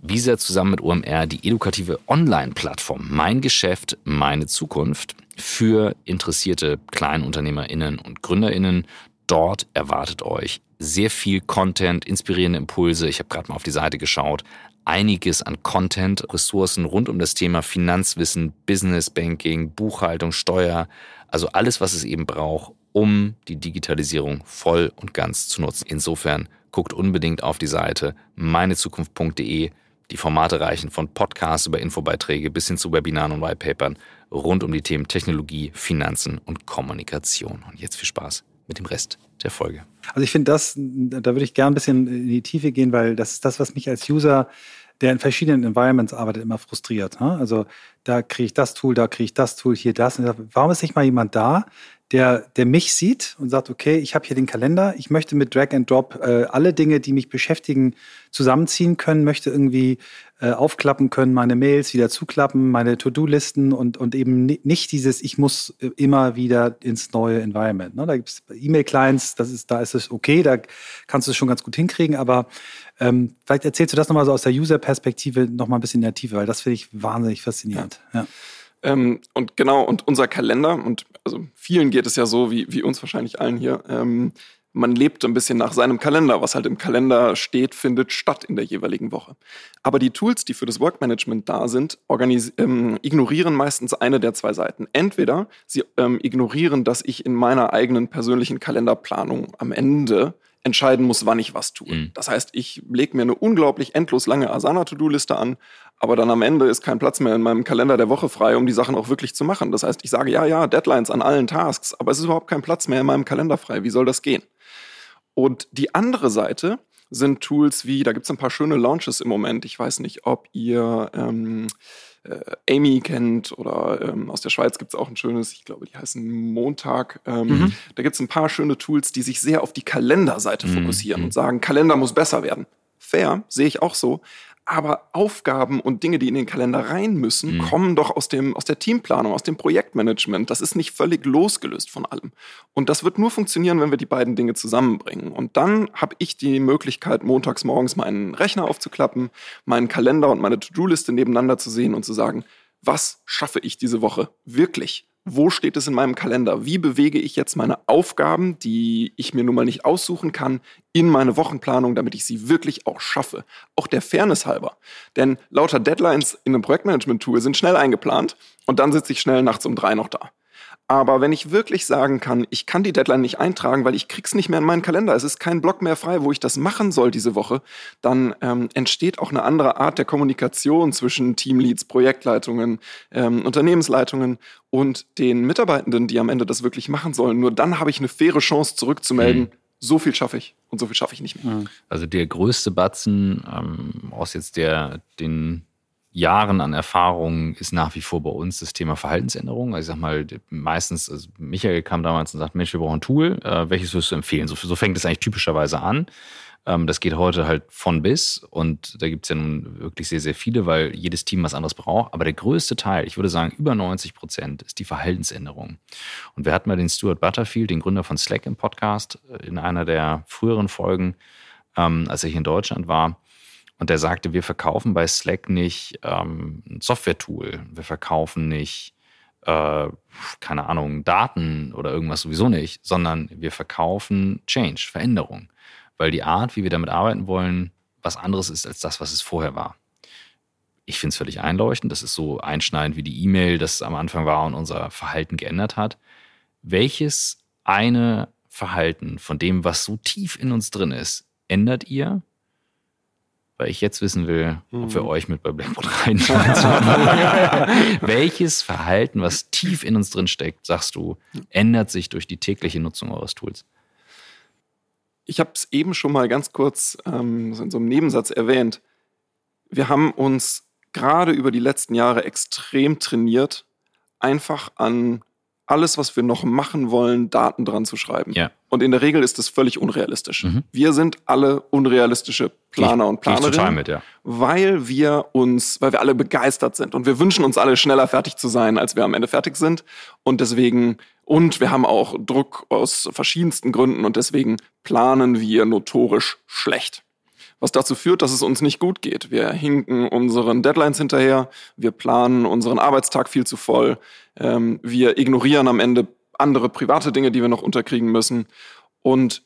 Visa zusammen mit OMR die edukative Online-Plattform Mein Geschäft, meine Zukunft für interessierte KleinunternehmerInnen und GründerInnen dort erwartet euch sehr viel Content, inspirierende Impulse. Ich habe gerade mal auf die Seite geschaut. Einiges an Content, Ressourcen rund um das Thema Finanzwissen, Business Banking, Buchhaltung, Steuer. Also alles, was es eben braucht, um die Digitalisierung voll und ganz zu nutzen. Insofern guckt unbedingt auf die Seite meinezukunft.de. Die Formate reichen von Podcasts über Infobeiträge bis hin zu Webinaren und Whitepapern rund um die Themen Technologie, Finanzen und Kommunikation. Und jetzt viel Spaß mit dem Rest der Folge. Also ich finde das, da würde ich gerne ein bisschen in die Tiefe gehen, weil das ist das, was mich als User, der in verschiedenen Environments arbeitet, immer frustriert. Ne? Also da kriege ich das Tool, da kriege ich das Tool, hier das. Warum ist nicht mal jemand da, der, der mich sieht und sagt, okay, ich habe hier den Kalender, ich möchte mit Drag and Drop äh, alle Dinge, die mich beschäftigen, zusammenziehen können, möchte irgendwie äh, aufklappen können, meine Mails wieder zuklappen, meine To-Do-Listen und, und eben nicht dieses, ich muss äh, immer wieder ins neue Environment. Ne? Da gibt es E-Mail-Clients, das ist, da ist es okay, da kannst du es schon ganz gut hinkriegen, aber ähm, vielleicht erzählst du das nochmal so aus der User-Perspektive nochmal ein bisschen in der Tiefe, weil das finde ich wahnsinnig faszinierend. Ja. ja. Ähm, und genau, und unser Kalender, und also vielen geht es ja so, wie, wie uns wahrscheinlich allen hier, ähm, man lebt ein bisschen nach seinem Kalender. Was halt im Kalender steht, findet statt in der jeweiligen Woche. Aber die Tools, die für das Workmanagement da sind, ähm, ignorieren meistens eine der zwei Seiten. Entweder sie ähm, ignorieren, dass ich in meiner eigenen persönlichen Kalenderplanung am Ende entscheiden muss, wann ich was tue. Mhm. Das heißt, ich lege mir eine unglaublich endlos lange Asana-To-Do-Liste an, aber dann am Ende ist kein Platz mehr in meinem Kalender der Woche frei, um die Sachen auch wirklich zu machen. Das heißt, ich sage, ja, ja, Deadlines an allen Tasks, aber es ist überhaupt kein Platz mehr in meinem Kalender frei. Wie soll das gehen? Und die andere Seite sind Tools wie, da gibt es ein paar schöne Launches im Moment. Ich weiß nicht, ob ihr ähm, äh, Amy kennt oder ähm, aus der Schweiz gibt es auch ein schönes, ich glaube, die heißen Montag. Ähm, mhm. Da gibt es ein paar schöne Tools, die sich sehr auf die Kalenderseite mhm. fokussieren und sagen, Kalender muss besser werden. Fair, sehe ich auch so aber Aufgaben und Dinge, die in den Kalender rein müssen, mhm. kommen doch aus, dem, aus der Teamplanung, aus dem Projektmanagement. Das ist nicht völlig losgelöst von allem. Und das wird nur funktionieren, wenn wir die beiden Dinge zusammenbringen. Und dann habe ich die Möglichkeit, montags morgens meinen Rechner aufzuklappen, meinen Kalender und meine To-Do-Liste nebeneinander zu sehen und zu sagen, was schaffe ich diese Woche wirklich? Wo steht es in meinem Kalender? Wie bewege ich jetzt meine Aufgaben, die ich mir nun mal nicht aussuchen kann, in meine Wochenplanung, damit ich sie wirklich auch schaffe? Auch der Fairness halber. Denn lauter Deadlines in einem Projektmanagement-Tool sind schnell eingeplant und dann sitze ich schnell nachts um drei noch da. Aber wenn ich wirklich sagen kann, ich kann die Deadline nicht eintragen, weil ich krieg's nicht mehr in meinen Kalender, es ist kein Block mehr frei, wo ich das machen soll diese Woche, dann ähm, entsteht auch eine andere Art der Kommunikation zwischen Teamleads, Projektleitungen, ähm, Unternehmensleitungen und den Mitarbeitenden, die am Ende das wirklich machen sollen. Nur dann habe ich eine faire Chance zurückzumelden. Mhm so viel schaffe ich und so viel schaffe ich nicht mehr. Also der größte Batzen ähm, aus jetzt der den Jahren an Erfahrung ist nach wie vor bei uns das Thema Verhaltensänderung. Also ich sag mal, meistens, also Michael kam damals und sagt, Mensch, wir brauchen ein Tool, äh, welches würdest du empfehlen? So, so fängt es eigentlich typischerweise an. Ähm, das geht heute halt von bis und da gibt es ja nun wirklich sehr, sehr viele, weil jedes Team was anderes braucht. Aber der größte Teil, ich würde sagen über 90 Prozent, ist die Verhaltensänderung. Und wir hatten mal den Stuart Butterfield, den Gründer von Slack im Podcast, äh, in einer der früheren Folgen, ähm, als er hier in Deutschland war. Und der sagte, wir verkaufen bei Slack nicht ähm, ein Software-Tool, wir verkaufen nicht, äh, keine Ahnung, Daten oder irgendwas sowieso nicht, sondern wir verkaufen Change, Veränderung. Weil die Art, wie wir damit arbeiten wollen, was anderes ist als das, was es vorher war. Ich finde es völlig einleuchtend. Das ist so einschneidend wie die E-Mail, das am Anfang war und unser Verhalten geändert hat. Welches eine Verhalten von dem, was so tief in uns drin ist, ändert ihr, weil ich jetzt wissen will, ob wir mhm. euch mit bei Blackboard reinschreiben. Welches Verhalten, was tief in uns drin steckt, sagst du, ändert sich durch die tägliche Nutzung eures Tools? Ich habe es eben schon mal ganz kurz ähm, in so einem Nebensatz erwähnt. Wir haben uns gerade über die letzten Jahre extrem trainiert, einfach an alles, was wir noch machen wollen, Daten dran zu schreiben. Ja. Und in der Regel ist das völlig unrealistisch. Mhm. Wir sind alle unrealistische Planer ich, und Planerinnen, mit, ja. weil wir uns, weil wir alle begeistert sind und wir wünschen uns alle schneller fertig zu sein, als wir am Ende fertig sind. Und deswegen und wir haben auch Druck aus verschiedensten Gründen und deswegen planen wir notorisch schlecht was dazu führt, dass es uns nicht gut geht. Wir hinken unseren Deadlines hinterher, wir planen unseren Arbeitstag viel zu voll, ähm, wir ignorieren am Ende andere private Dinge, die wir noch unterkriegen müssen. Und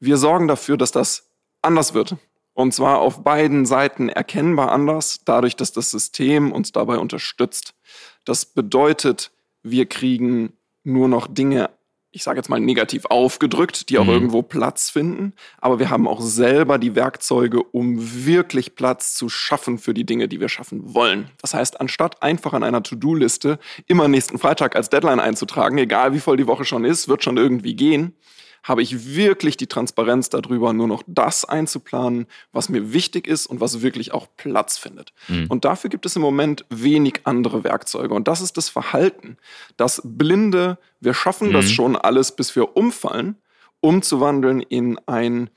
wir sorgen dafür, dass das anders wird. Und zwar auf beiden Seiten erkennbar anders, dadurch, dass das System uns dabei unterstützt. Das bedeutet, wir kriegen nur noch Dinge ich sage jetzt mal negativ aufgedrückt, die auch mhm. irgendwo Platz finden. Aber wir haben auch selber die Werkzeuge, um wirklich Platz zu schaffen für die Dinge, die wir schaffen wollen. Das heißt, anstatt einfach an einer To-Do-Liste immer nächsten Freitag als Deadline einzutragen, egal wie voll die Woche schon ist, wird schon irgendwie gehen, habe ich wirklich die Transparenz darüber, nur noch das einzuplanen, was mir wichtig ist und was wirklich auch Platz findet. Mhm. Und dafür gibt es im Moment wenig andere Werkzeuge. Und das ist das Verhalten, das blinde, wir schaffen mhm. das schon alles, bis wir umfallen, umzuwandeln in ein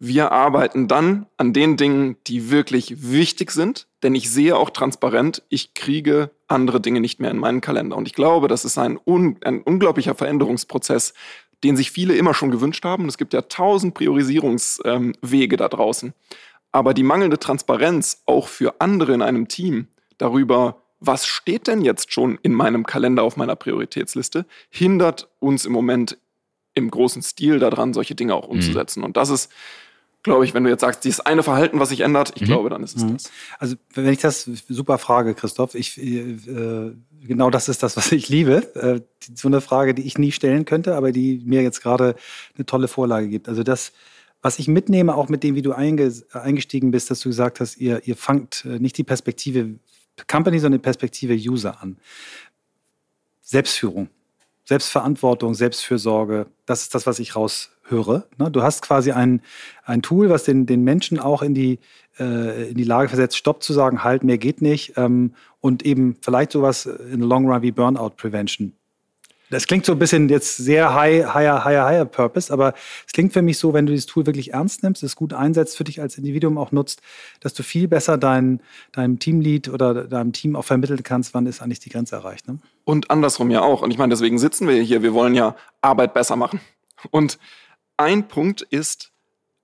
wir arbeiten dann an den Dingen, die wirklich wichtig sind, denn ich sehe auch transparent, ich kriege andere Dinge nicht mehr in meinen Kalender. Und ich glaube, das ist ein, un ein unglaublicher Veränderungsprozess, den sich viele immer schon gewünscht haben. Es gibt ja tausend Priorisierungswege da draußen. Aber die mangelnde Transparenz auch für andere in einem Team darüber, was steht denn jetzt schon in meinem Kalender auf meiner Prioritätsliste, hindert uns im Moment im großen Stil daran, solche Dinge auch mhm. umzusetzen. Mhm. Und das ist glaube ich, wenn du jetzt sagst, dieses eine Verhalten, was sich ändert, ich mhm. glaube, dann ist es mhm. das. Also wenn ich das, super Frage, Christoph, ich, äh, genau das ist das, was ich liebe. Äh, so eine Frage, die ich nie stellen könnte, aber die mir jetzt gerade eine tolle Vorlage gibt. Also das, was ich mitnehme, auch mit dem, wie du eingestiegen bist, dass du gesagt hast, ihr, ihr fangt äh, nicht die Perspektive Company, sondern die Perspektive User an. Selbstführung, Selbstverantwortung, Selbstfürsorge, das ist das, was ich raushöre. Ne? Du hast quasi ein, ein Tool, was den, den Menschen auch in die, äh, in die Lage versetzt, Stopp zu sagen, halt, mehr geht nicht. Ähm, und eben vielleicht sowas in the long run wie Burnout Prevention. Das klingt so ein bisschen jetzt sehr high, higher, higher, higher Purpose, aber es klingt für mich so, wenn du dieses Tool wirklich ernst nimmst, es gut einsetzt, für dich als Individuum auch nutzt, dass du viel besser dein, deinem Teamlead oder deinem Team auch vermitteln kannst, wann ist eigentlich die Grenze erreicht. Ne? Und andersrum ja auch. Und ich meine, deswegen sitzen wir hier. Wir wollen ja Arbeit besser machen. Und ein Punkt ist,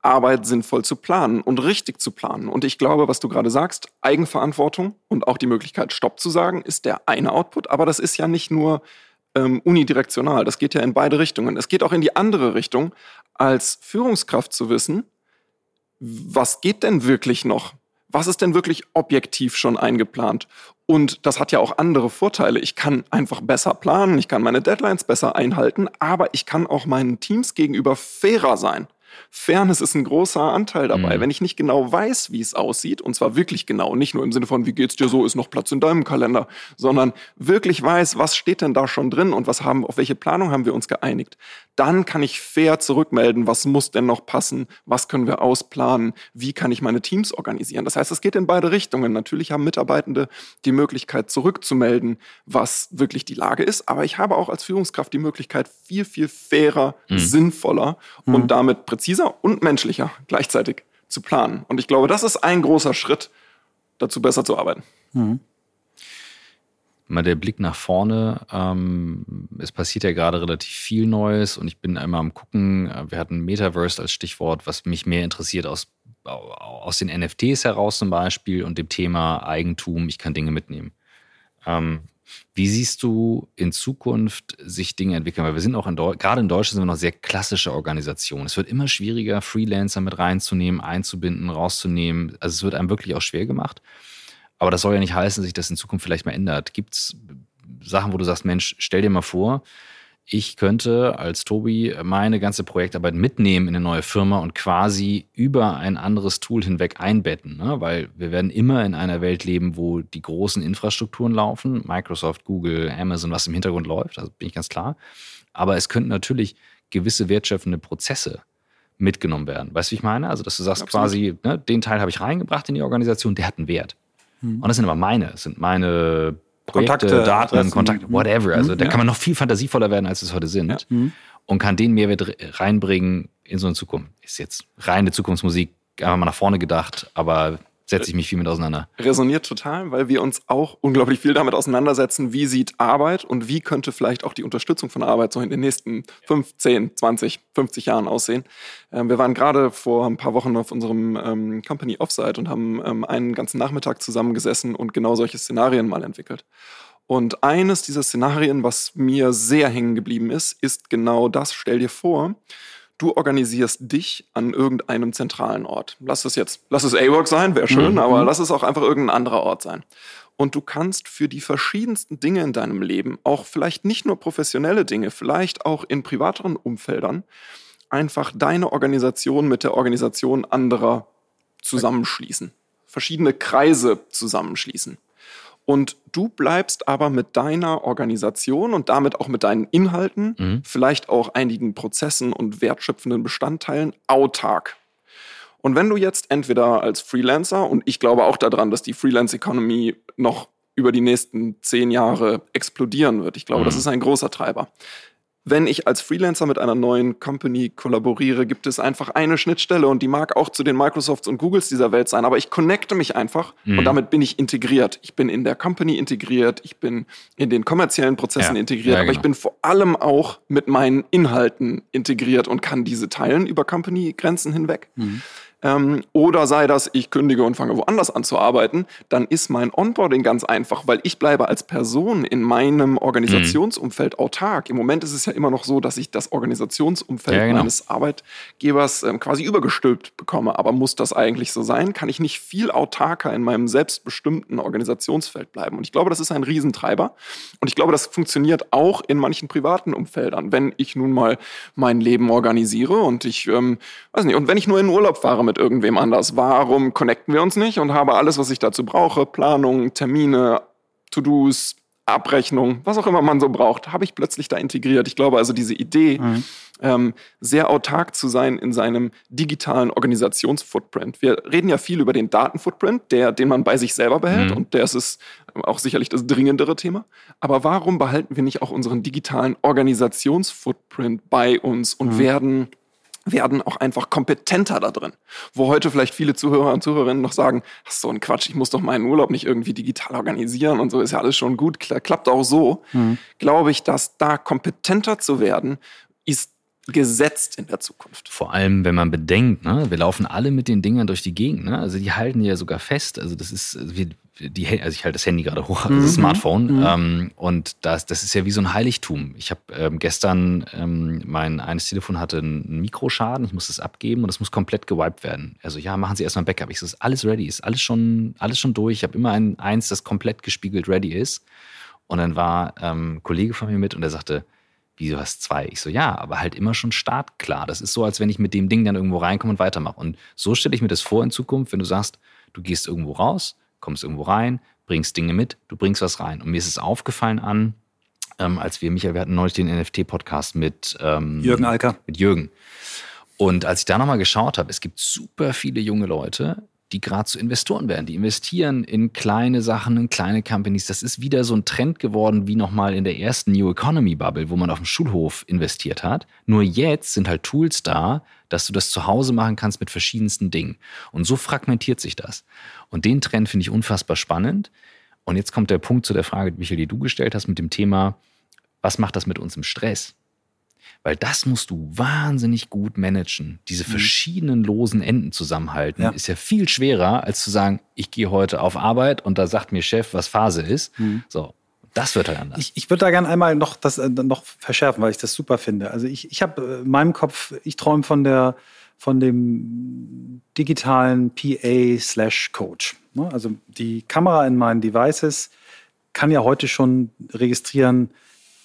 Arbeit sinnvoll zu planen und richtig zu planen. Und ich glaube, was du gerade sagst, Eigenverantwortung und auch die Möglichkeit, Stopp zu sagen, ist der eine Output. Aber das ist ja nicht nur ähm, unidirektional, das geht ja in beide Richtungen. Es geht auch in die andere Richtung, als Führungskraft zu wissen, was geht denn wirklich noch? Was ist denn wirklich objektiv schon eingeplant? Und das hat ja auch andere Vorteile. Ich kann einfach besser planen, ich kann meine Deadlines besser einhalten, aber ich kann auch meinen Teams gegenüber fairer sein. Fairness ist ein großer Anteil dabei. Mhm. Wenn ich nicht genau weiß, wie es aussieht, und zwar wirklich genau, nicht nur im Sinne von, wie geht's dir so, ist noch Platz in deinem Kalender, sondern wirklich weiß, was steht denn da schon drin und was haben, auf welche Planung haben wir uns geeinigt, dann kann ich fair zurückmelden, was muss denn noch passen, was können wir ausplanen, wie kann ich meine Teams organisieren. Das heißt, es geht in beide Richtungen. Natürlich haben Mitarbeitende die Möglichkeit zurückzumelden, was wirklich die Lage ist, aber ich habe auch als Führungskraft die Möglichkeit, viel, viel fairer, mhm. sinnvoller mhm. und damit präziser präziser und menschlicher gleichzeitig zu planen. Und ich glaube, das ist ein großer Schritt, dazu besser zu arbeiten. Mhm. Mal der Blick nach vorne. Ähm, es passiert ja gerade relativ viel Neues und ich bin einmal am Gucken. Wir hatten Metaverse als Stichwort, was mich mehr interessiert aus, aus den NFTs heraus zum Beispiel und dem Thema Eigentum. Ich kann Dinge mitnehmen. Ähm, wie siehst du in Zukunft sich Dinge entwickeln? Weil wir sind auch in gerade in Deutschland sind wir noch sehr klassische Organisationen. Es wird immer schwieriger, Freelancer mit reinzunehmen, einzubinden, rauszunehmen. Also es wird einem wirklich auch schwer gemacht. Aber das soll ja nicht heißen, dass sich das in Zukunft vielleicht mal ändert. Gibt es Sachen, wo du sagst, Mensch, stell dir mal vor, ich könnte als Tobi meine ganze Projektarbeit mitnehmen in eine neue Firma und quasi über ein anderes Tool hinweg einbetten. Ne? Weil wir werden immer in einer Welt leben, wo die großen Infrastrukturen laufen, Microsoft, Google, Amazon, was im Hintergrund läuft, also bin ich ganz klar. Aber es könnten natürlich gewisse wertschöpfende Prozesse mitgenommen werden. Weißt du, wie ich meine? Also, dass du sagst Absolut. quasi, ne, den Teil habe ich reingebracht in die Organisation, der hat einen Wert. Hm. Und das sind aber meine, das sind meine Projekte, Kontakte, Daten, Adressen. Kontakte, whatever. Also mhm. da kann man noch viel fantasievoller werden, als es heute sind. Ja. Mhm. Und kann den Mehrwert reinbringen in so eine Zukunft. Ist jetzt reine Zukunftsmusik, einfach mal nach vorne gedacht, aber setze ich mich viel mit auseinander. Resoniert total, weil wir uns auch unglaublich viel damit auseinandersetzen, wie sieht Arbeit und wie könnte vielleicht auch die Unterstützung von Arbeit so in den nächsten 5, 10, 20, 50 Jahren aussehen. Ähm, wir waren gerade vor ein paar Wochen auf unserem ähm, Company Offsite und haben ähm, einen ganzen Nachmittag zusammengesessen und genau solche Szenarien mal entwickelt. Und eines dieser Szenarien, was mir sehr hängen geblieben ist, ist genau das. Stell dir vor, Du organisierst dich an irgendeinem zentralen Ort. Lass es jetzt, lass es A-Work sein, wäre schön, mhm. aber lass es auch einfach irgendein anderer Ort sein. Und du kannst für die verschiedensten Dinge in deinem Leben, auch vielleicht nicht nur professionelle Dinge, vielleicht auch in privateren Umfeldern, einfach deine Organisation mit der Organisation anderer zusammenschließen. Verschiedene Kreise zusammenschließen. Und du bleibst aber mit deiner Organisation und damit auch mit deinen Inhalten, mhm. vielleicht auch einigen Prozessen und wertschöpfenden Bestandteilen autark. Und wenn du jetzt entweder als Freelancer, und ich glaube auch daran, dass die Freelance Economy noch über die nächsten zehn Jahre explodieren wird. Ich glaube, mhm. das ist ein großer Treiber wenn ich als Freelancer mit einer neuen Company kollaboriere, gibt es einfach eine Schnittstelle und die mag auch zu den Microsofts und Googles dieser Welt sein, aber ich connecte mich einfach mhm. und damit bin ich integriert. Ich bin in der Company integriert, ich bin in den kommerziellen Prozessen ja. integriert, ja, aber genau. ich bin vor allem auch mit meinen Inhalten integriert und kann diese teilen über Company-Grenzen hinweg. Mhm ähm, oder sei das, ich kündige und fange woanders an zu arbeiten, dann ist mein Onboarding ganz einfach, weil ich bleibe als Person in meinem Organisationsumfeld autark. Im Moment ist es ja immer noch so, dass ich das Organisationsumfeld ja, genau. meines Arbeitgebers ähm, quasi übergestülpt bekomme. Aber muss das eigentlich so sein? Kann ich nicht viel autarker in meinem selbstbestimmten Organisationsfeld bleiben? Und ich glaube, das ist ein Riesentreiber. Und ich glaube, das funktioniert auch in manchen privaten Umfeldern. Wenn ich nun mal mein Leben organisiere und ich, ähm, weiß nicht, und wenn ich nur in Urlaub fahre mit mit irgendwem anders. Warum connecten wir uns nicht und habe alles, was ich dazu brauche, Planung, Termine, To-Dos, Abrechnung, was auch immer man so braucht, habe ich plötzlich da integriert. Ich glaube also, diese Idee, mhm. ähm, sehr autark zu sein in seinem digitalen Organisationsfootprint. Wir reden ja viel über den Datenfootprint, der, den man bei sich selber behält mhm. und der ist es auch sicherlich das dringendere Thema. Aber warum behalten wir nicht auch unseren digitalen Organisationsfootprint bei uns und mhm. werden werden auch einfach kompetenter da drin. Wo heute vielleicht viele Zuhörer und Zuhörerinnen noch sagen, ist so ein Quatsch, ich muss doch meinen Urlaub nicht irgendwie digital organisieren und so ist ja alles schon gut, klappt auch so. Mhm. Glaube ich, dass da kompetenter zu werden, ist gesetzt in der Zukunft. Vor allem, wenn man bedenkt, ne, wir laufen alle mit den Dingern durch die Gegend. Ne? Also die halten ja sogar fest. Also das ist, also wir, die, also ich halte das Handy gerade hoch, also das mhm. Smartphone. Mhm. Ähm, und das, das ist ja wie so ein Heiligtum. Ich habe ähm, gestern, ähm, mein eines Telefon hatte einen Mikroschaden, ich muss es abgeben und es muss komplett gewiped werden. Also ja, machen Sie erstmal ein Backup. Ich so, ist alles ready, ist alles schon, alles schon durch. Ich habe immer ein eins, das komplett gespiegelt ready ist. Und dann war ähm, ein Kollege von mir mit und der sagte, wie du hast zwei? Ich so, ja, aber halt immer schon startklar. Das ist so, als wenn ich mit dem Ding dann irgendwo reinkomme und weitermache. Und so stelle ich mir das vor in Zukunft, wenn du sagst, du gehst irgendwo raus, kommst irgendwo rein, bringst Dinge mit, du bringst was rein. Und mir ist es aufgefallen an, ähm, als wir, Michael, wir hatten neulich den NFT-Podcast mit ähm, Jürgen Alker. Mit Jürgen. Und als ich da nochmal geschaut habe, es gibt super viele junge Leute, die gerade zu Investoren werden. Die investieren in kleine Sachen, in kleine Companies. Das ist wieder so ein Trend geworden wie nochmal in der ersten New Economy Bubble, wo man auf dem Schulhof investiert hat. Nur jetzt sind halt Tools da, dass du das zu Hause machen kannst mit verschiedensten Dingen. Und so fragmentiert sich das. Und den Trend finde ich unfassbar spannend. Und jetzt kommt der Punkt zu der Frage, Michael, die du gestellt hast mit dem Thema, was macht das mit uns im Stress? Weil das musst du wahnsinnig gut managen. Diese mhm. verschiedenen losen Enden zusammenhalten ja. ist ja viel schwerer, als zu sagen, ich gehe heute auf Arbeit und da sagt mir Chef, was Phase ist. Mhm. So, das wird halt anders. Ich, ich würde da gerne einmal noch das äh, noch verschärfen, weil ich das super finde. Also ich, ich habe in meinem Kopf, ich träume von der von dem digitalen PA slash Coach. Ne? Also die Kamera in meinen Devices kann ja heute schon registrieren,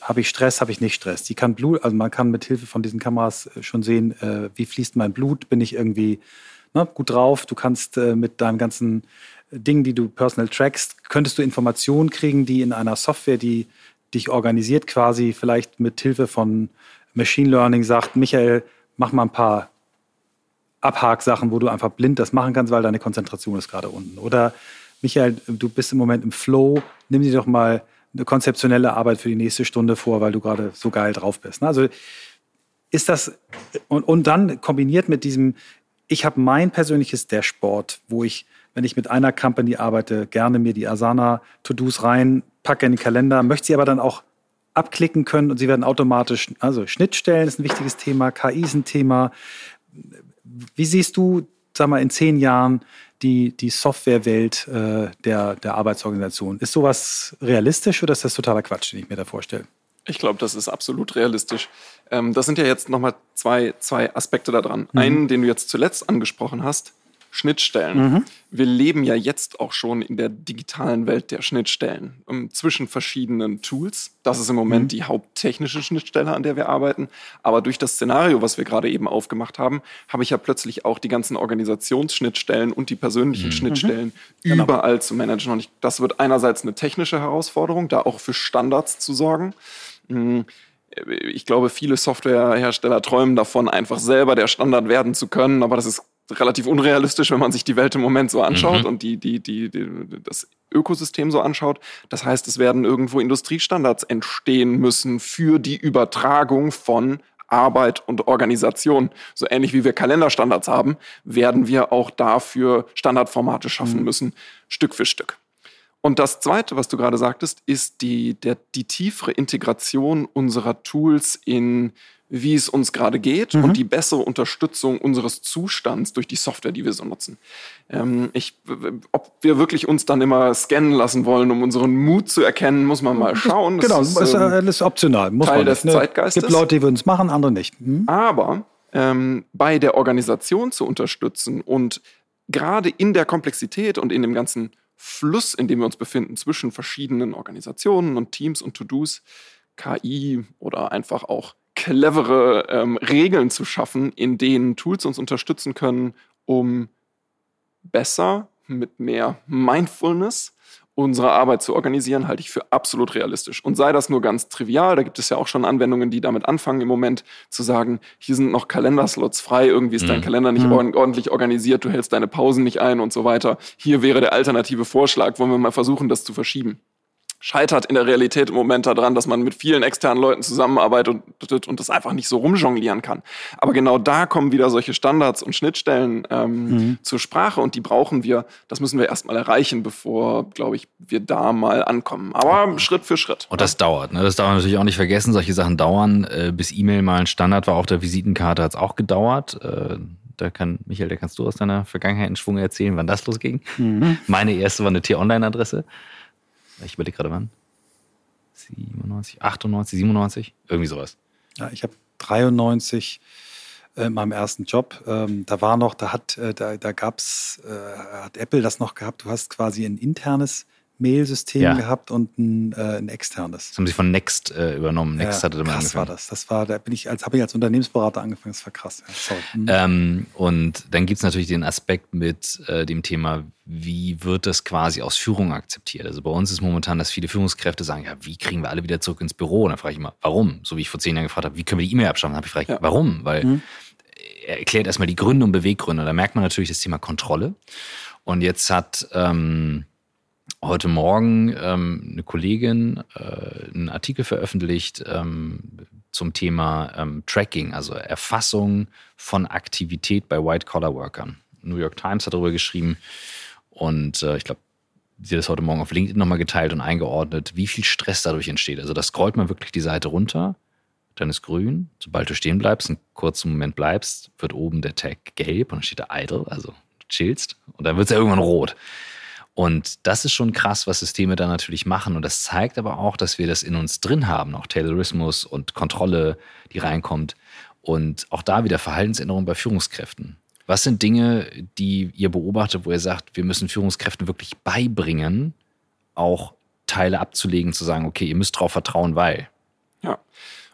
habe ich Stress, habe ich nicht Stress. Die kann Blut, also man kann mit Hilfe von diesen Kameras äh, schon sehen, äh, wie fließt mein Blut, bin ich irgendwie ne, gut drauf. Du kannst äh, mit deinem ganzen Ding, die du personal trackst, könntest du Informationen kriegen, die in einer Software, die dich organisiert, quasi vielleicht mit Hilfe von Machine Learning sagt, Michael, mach mal ein paar Abhaksachen, wo du einfach blind das machen kannst, weil deine Konzentration ist gerade unten. Oder Michael, du bist im Moment im Flow, nimm dir doch mal eine konzeptionelle Arbeit für die nächste Stunde vor, weil du gerade so geil drauf bist. Ne? Also ist das und, und dann kombiniert mit diesem, ich habe mein persönliches Dashboard, wo ich, wenn ich mit einer Company arbeite, gerne mir die Asana To-Dos reinpacke in den Kalender, möchte sie aber dann auch abklicken können und sie werden automatisch, also Schnittstellen ist ein wichtiges Thema, KI ist ein Thema. Wie siehst du, sag mal, in zehn Jahren die, die Softwarewelt äh, der, der Arbeitsorganisation. Ist sowas realistisch oder ist das totaler Quatsch, den ich mir da vorstelle? Ich glaube, das ist absolut realistisch. Ähm, das sind ja jetzt nochmal zwei, zwei Aspekte daran. Mhm. Einen, den du jetzt zuletzt angesprochen hast, Schnittstellen. Mhm. Wir leben ja jetzt auch schon in der digitalen Welt der Schnittstellen um, ähm, zwischen verschiedenen Tools. Das ist im Moment mhm. die haupttechnische Schnittstelle, an der wir arbeiten. Aber durch das Szenario, was wir gerade eben aufgemacht haben, habe ich ja plötzlich auch die ganzen Organisationsschnittstellen und die persönlichen mhm. Schnittstellen genau. überall zu managen. Und ich, das wird einerseits eine technische Herausforderung, da auch für Standards zu sorgen. Mhm ich glaube, viele Softwarehersteller träumen davon, einfach selber der Standard werden zu können, aber das ist relativ unrealistisch, wenn man sich die Welt im Moment so anschaut mhm. und die, die, die, die, das Ökosystem so anschaut. Das heißt, es werden irgendwo Industriestandards entstehen müssen für die Übertragung von Arbeit und Organisation. So ähnlich wie wir Kalenderstandards haben, werden wir auch dafür Standardformate schaffen mhm. müssen, Stück für Stück. Und das Zweite, was du gerade sagtest, ist die, der, die tiefere Integration unserer Tools in wie es uns gerade geht mhm. und die bessere Unterstützung unseres Zustands durch die Software, die wir so nutzen. Ähm, ich, ob wir wirklich uns dann immer scannen lassen wollen, um unseren Mut zu erkennen, muss man mal schauen. Das genau, ist, ist, ähm, ist optional. Muss Teil des ne? Zeitgeistes. Es gibt Leute, die würden es machen, andere nicht. Mhm. Aber ähm, bei der Organisation zu unterstützen und gerade in der Komplexität und in dem ganzen Fluss, in dem wir uns befinden zwischen verschiedenen Organisationen und Teams und To-Dos, KI oder einfach auch clevere ähm, Regeln zu schaffen, in denen Tools uns unterstützen können, um besser mit mehr Mindfulness unsere Arbeit zu organisieren, halte ich für absolut realistisch. Und sei das nur ganz trivial, da gibt es ja auch schon Anwendungen, die damit anfangen im Moment zu sagen, hier sind noch Kalenderslots frei, irgendwie ist mhm. dein Kalender nicht mhm. ordentlich organisiert, du hältst deine Pausen nicht ein und so weiter. Hier wäre der alternative Vorschlag, wollen wir mal versuchen, das zu verschieben scheitert in der Realität im Moment daran, dass man mit vielen externen Leuten zusammenarbeitet und, und das einfach nicht so rumjonglieren kann. Aber genau da kommen wieder solche Standards und Schnittstellen ähm, mhm. zur Sprache und die brauchen wir, das müssen wir erstmal erreichen, bevor, glaube ich, wir da mal ankommen. Aber mhm. Schritt für Schritt. Und das dauert, ne? Das darf man natürlich auch nicht vergessen. Solche Sachen dauern. Äh, bis E-Mail mal ein Standard war, auch der Visitenkarte hat es auch gedauert. Äh, da kann, Michael, da kannst du aus deiner Vergangenheit einen Schwung erzählen, wann das losging. Mhm. Meine erste war eine T-Online-Adresse. Ich überlege gerade wann. 97, 98, 97, irgendwie sowas. Ja, ich habe 93 äh, in meinem ersten Job. Ähm, da war noch, da hat, äh, da, da gab's, äh, hat Apple das noch gehabt. Du hast quasi ein internes Mail-System ja. gehabt und ein, äh, ein, externes. Das haben sie von Next äh, übernommen. Next ja, hatte damit angefangen. war das. Das war, da bin ich, als habe ich als Unternehmensberater angefangen. Das war krass. Mhm. ähm, und dann gibt es natürlich den Aspekt mit äh, dem Thema, wie wird das quasi aus Führung akzeptiert? Also bei uns ist momentan, dass viele Führungskräfte sagen, ja, wie kriegen wir alle wieder zurück ins Büro? Und dann frage ich immer, warum? So wie ich vor zehn Jahren gefragt habe, wie können wir die E-Mail abschaffen? Dann habe ich gefragt, ja. warum? Weil mhm. er erklärt erstmal die Gründe und Beweggründe. Da merkt man natürlich das Thema Kontrolle. Und jetzt hat ähm, heute Morgen ähm, eine Kollegin äh, einen Artikel veröffentlicht ähm, zum Thema ähm, Tracking, also Erfassung von Aktivität bei White-Collar-Workern. New York Times hat darüber geschrieben und äh, ich glaube, sie hat das heute Morgen auf LinkedIn nochmal geteilt und eingeordnet, wie viel Stress dadurch entsteht. Also da scrollt man wirklich die Seite runter, dann ist grün. Sobald du stehen bleibst, einen kurzen Moment bleibst, wird oben der Tag gelb und dann steht da idle, also chillst und dann wird es ja irgendwann rot. Und das ist schon krass, was Systeme da natürlich machen. Und das zeigt aber auch, dass wir das in uns drin haben, auch Taylorismus und Kontrolle, die reinkommt. Und auch da wieder Verhaltensänderungen bei Führungskräften. Was sind Dinge, die ihr beobachtet, wo ihr sagt, wir müssen Führungskräften wirklich beibringen, auch Teile abzulegen, zu sagen, okay, ihr müsst darauf vertrauen, weil. Ja,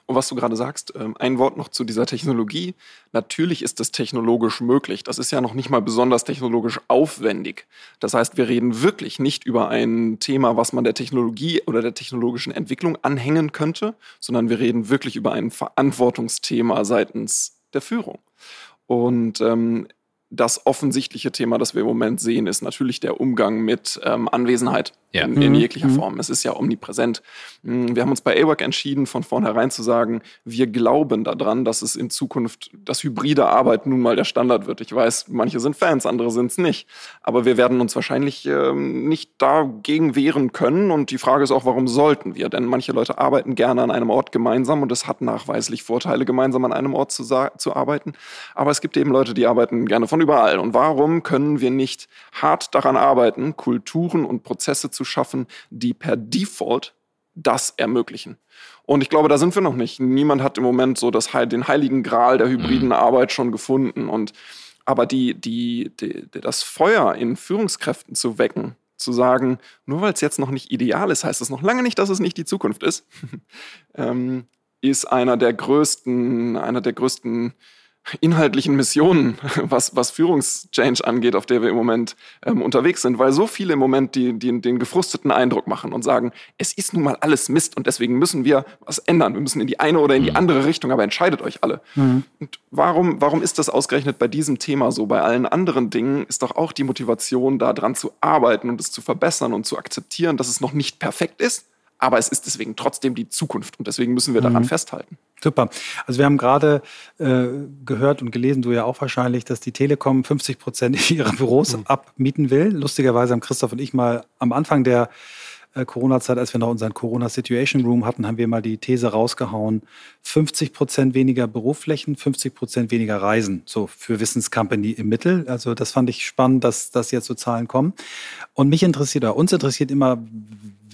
und was du gerade sagst, ähm, ein Wort noch zu dieser Technologie. Natürlich ist das technologisch möglich. Das ist ja noch nicht mal besonders technologisch aufwendig. Das heißt, wir reden wirklich nicht über ein Thema, was man der Technologie oder der technologischen Entwicklung anhängen könnte, sondern wir reden wirklich über ein Verantwortungsthema seitens der Führung. Und ähm, das offensichtliche Thema, das wir im Moment sehen, ist natürlich der Umgang mit ähm, Anwesenheit ja. in, in, mhm. jeglicher mhm. Form. Es ist ja omnipräsent. Mm, wir haben uns bei AWAC entschieden, von vornherein zu sagen, wir glauben daran, dass es in Zukunft das hybride Arbeit nun mal der Standard wird. Ich weiß, manche sind Fans, andere sind es nicht. Aber wir werden uns wahrscheinlich ähm, nicht dagegen wehren können. Und die Frage ist auch, warum sollten wir? Denn manche Leute arbeiten gerne an einem Ort gemeinsam und es hat nachweislich Vorteile, gemeinsam an einem Ort zu, zu arbeiten. Aber es gibt eben Leute, die arbeiten gerne von überall. Und warum können wir nicht hart daran arbeiten, Kulturen und Prozesse zu schaffen, die per Default das ermöglichen. Und ich glaube, da sind wir noch nicht. Niemand hat im Moment so das, den heiligen Gral der hybriden mhm. Arbeit schon gefunden. Und aber die, die, die, das Feuer in Führungskräften zu wecken, zu sagen, nur weil es jetzt noch nicht ideal ist, heißt es noch lange nicht, dass es nicht die Zukunft ist, ähm, ist einer der größten, einer der größten inhaltlichen Missionen, was, was Führungschange angeht, auf der wir im Moment ähm, unterwegs sind, weil so viele im Moment die, die, den gefrusteten Eindruck machen und sagen, es ist nun mal alles Mist und deswegen müssen wir was ändern. Wir müssen in die eine oder in die mhm. andere Richtung, aber entscheidet euch alle. Mhm. Und warum, warum ist das ausgerechnet bei diesem Thema so? Bei allen anderen Dingen ist doch auch die Motivation, da dran zu arbeiten und es zu verbessern und zu akzeptieren, dass es noch nicht perfekt ist, aber es ist deswegen trotzdem die Zukunft und deswegen müssen wir daran mhm. festhalten. Super. Also wir haben gerade äh, gehört und gelesen, du ja auch wahrscheinlich, dass die Telekom 50 Prozent ihrer Büros mhm. abmieten will. Lustigerweise haben Christoph und ich mal am Anfang der äh, Corona-Zeit, als wir noch unseren Corona-Situation Room hatten, haben wir mal die These rausgehauen, 50 Prozent weniger Büroflächen, 50 Prozent weniger Reisen, so für Wissenscompany im Mittel. Also das fand ich spannend, dass, dass jetzt so Zahlen kommen. Und mich interessiert, oder uns interessiert immer,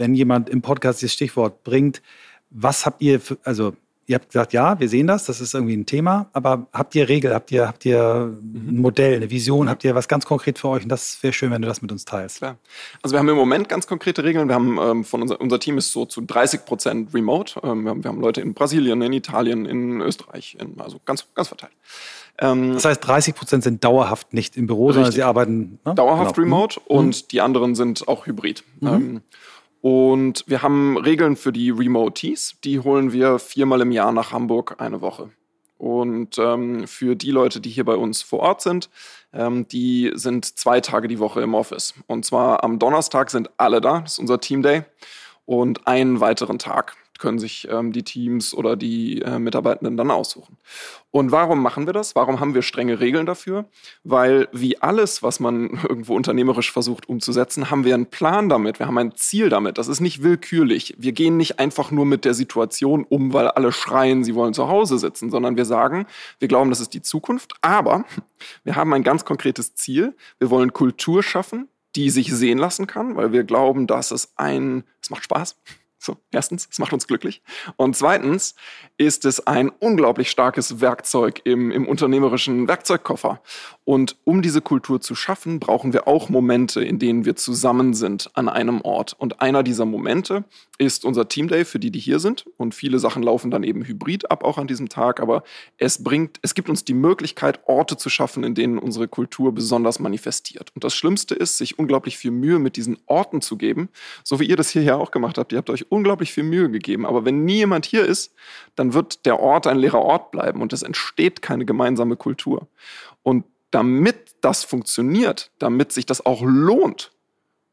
wenn jemand im Podcast das Stichwort bringt, was habt ihr, für, also ihr habt gesagt, ja, wir sehen das, das ist irgendwie ein Thema, aber habt ihr Regel, habt ihr, habt ihr ein Modell, eine Vision, habt ihr was ganz konkret für euch? Und das wäre schön, wenn du das mit uns teilst. Klar. Also wir haben im Moment ganz konkrete Regeln. Wir haben ähm, von unser, unser Team ist so zu 30 Prozent remote. Ähm, wir, haben, wir haben Leute in Brasilien, in Italien, in Österreich, in, also ganz, ganz verteilt. Ähm, das heißt, 30 Prozent sind dauerhaft nicht im Büro, richtig. sondern sie arbeiten ne? dauerhaft genau. remote mhm. und die anderen sind auch hybrid. Mhm. Und wir haben Regeln für die Remotees. Die holen wir viermal im Jahr nach Hamburg eine Woche. Und ähm, für die Leute, die hier bei uns vor Ort sind, ähm, die sind zwei Tage die Woche im Office. Und zwar am Donnerstag sind alle da, das ist unser Team Day. Und einen weiteren Tag können sich ähm, die Teams oder die äh, Mitarbeitenden dann aussuchen. Und warum machen wir das? Warum haben wir strenge Regeln dafür? Weil wie alles, was man irgendwo unternehmerisch versucht umzusetzen, haben wir einen Plan damit, wir haben ein Ziel damit. Das ist nicht willkürlich. Wir gehen nicht einfach nur mit der Situation um, weil alle schreien, sie wollen zu Hause sitzen, sondern wir sagen, wir glauben, das ist die Zukunft, aber wir haben ein ganz konkretes Ziel. Wir wollen Kultur schaffen, die sich sehen lassen kann, weil wir glauben, dass es ein, es macht Spaß, so, erstens, es macht uns glücklich. Und zweitens ist es ein unglaublich starkes Werkzeug im, im unternehmerischen Werkzeugkoffer. Und um diese Kultur zu schaffen, brauchen wir auch Momente, in denen wir zusammen sind an einem Ort. Und einer dieser Momente ist unser Team Day für die, die hier sind. Und viele Sachen laufen dann eben hybrid ab, auch an diesem Tag. Aber es bringt, es gibt uns die Möglichkeit, Orte zu schaffen, in denen unsere Kultur besonders manifestiert. Und das Schlimmste ist, sich unglaublich viel Mühe mit diesen Orten zu geben, so wie ihr das hier ja auch gemacht habt. Ihr habt euch unglaublich viel Mühe gegeben. Aber wenn nie jemand hier ist, dann wird der Ort ein leerer Ort bleiben und es entsteht keine gemeinsame Kultur. Und damit das funktioniert, damit sich das auch lohnt,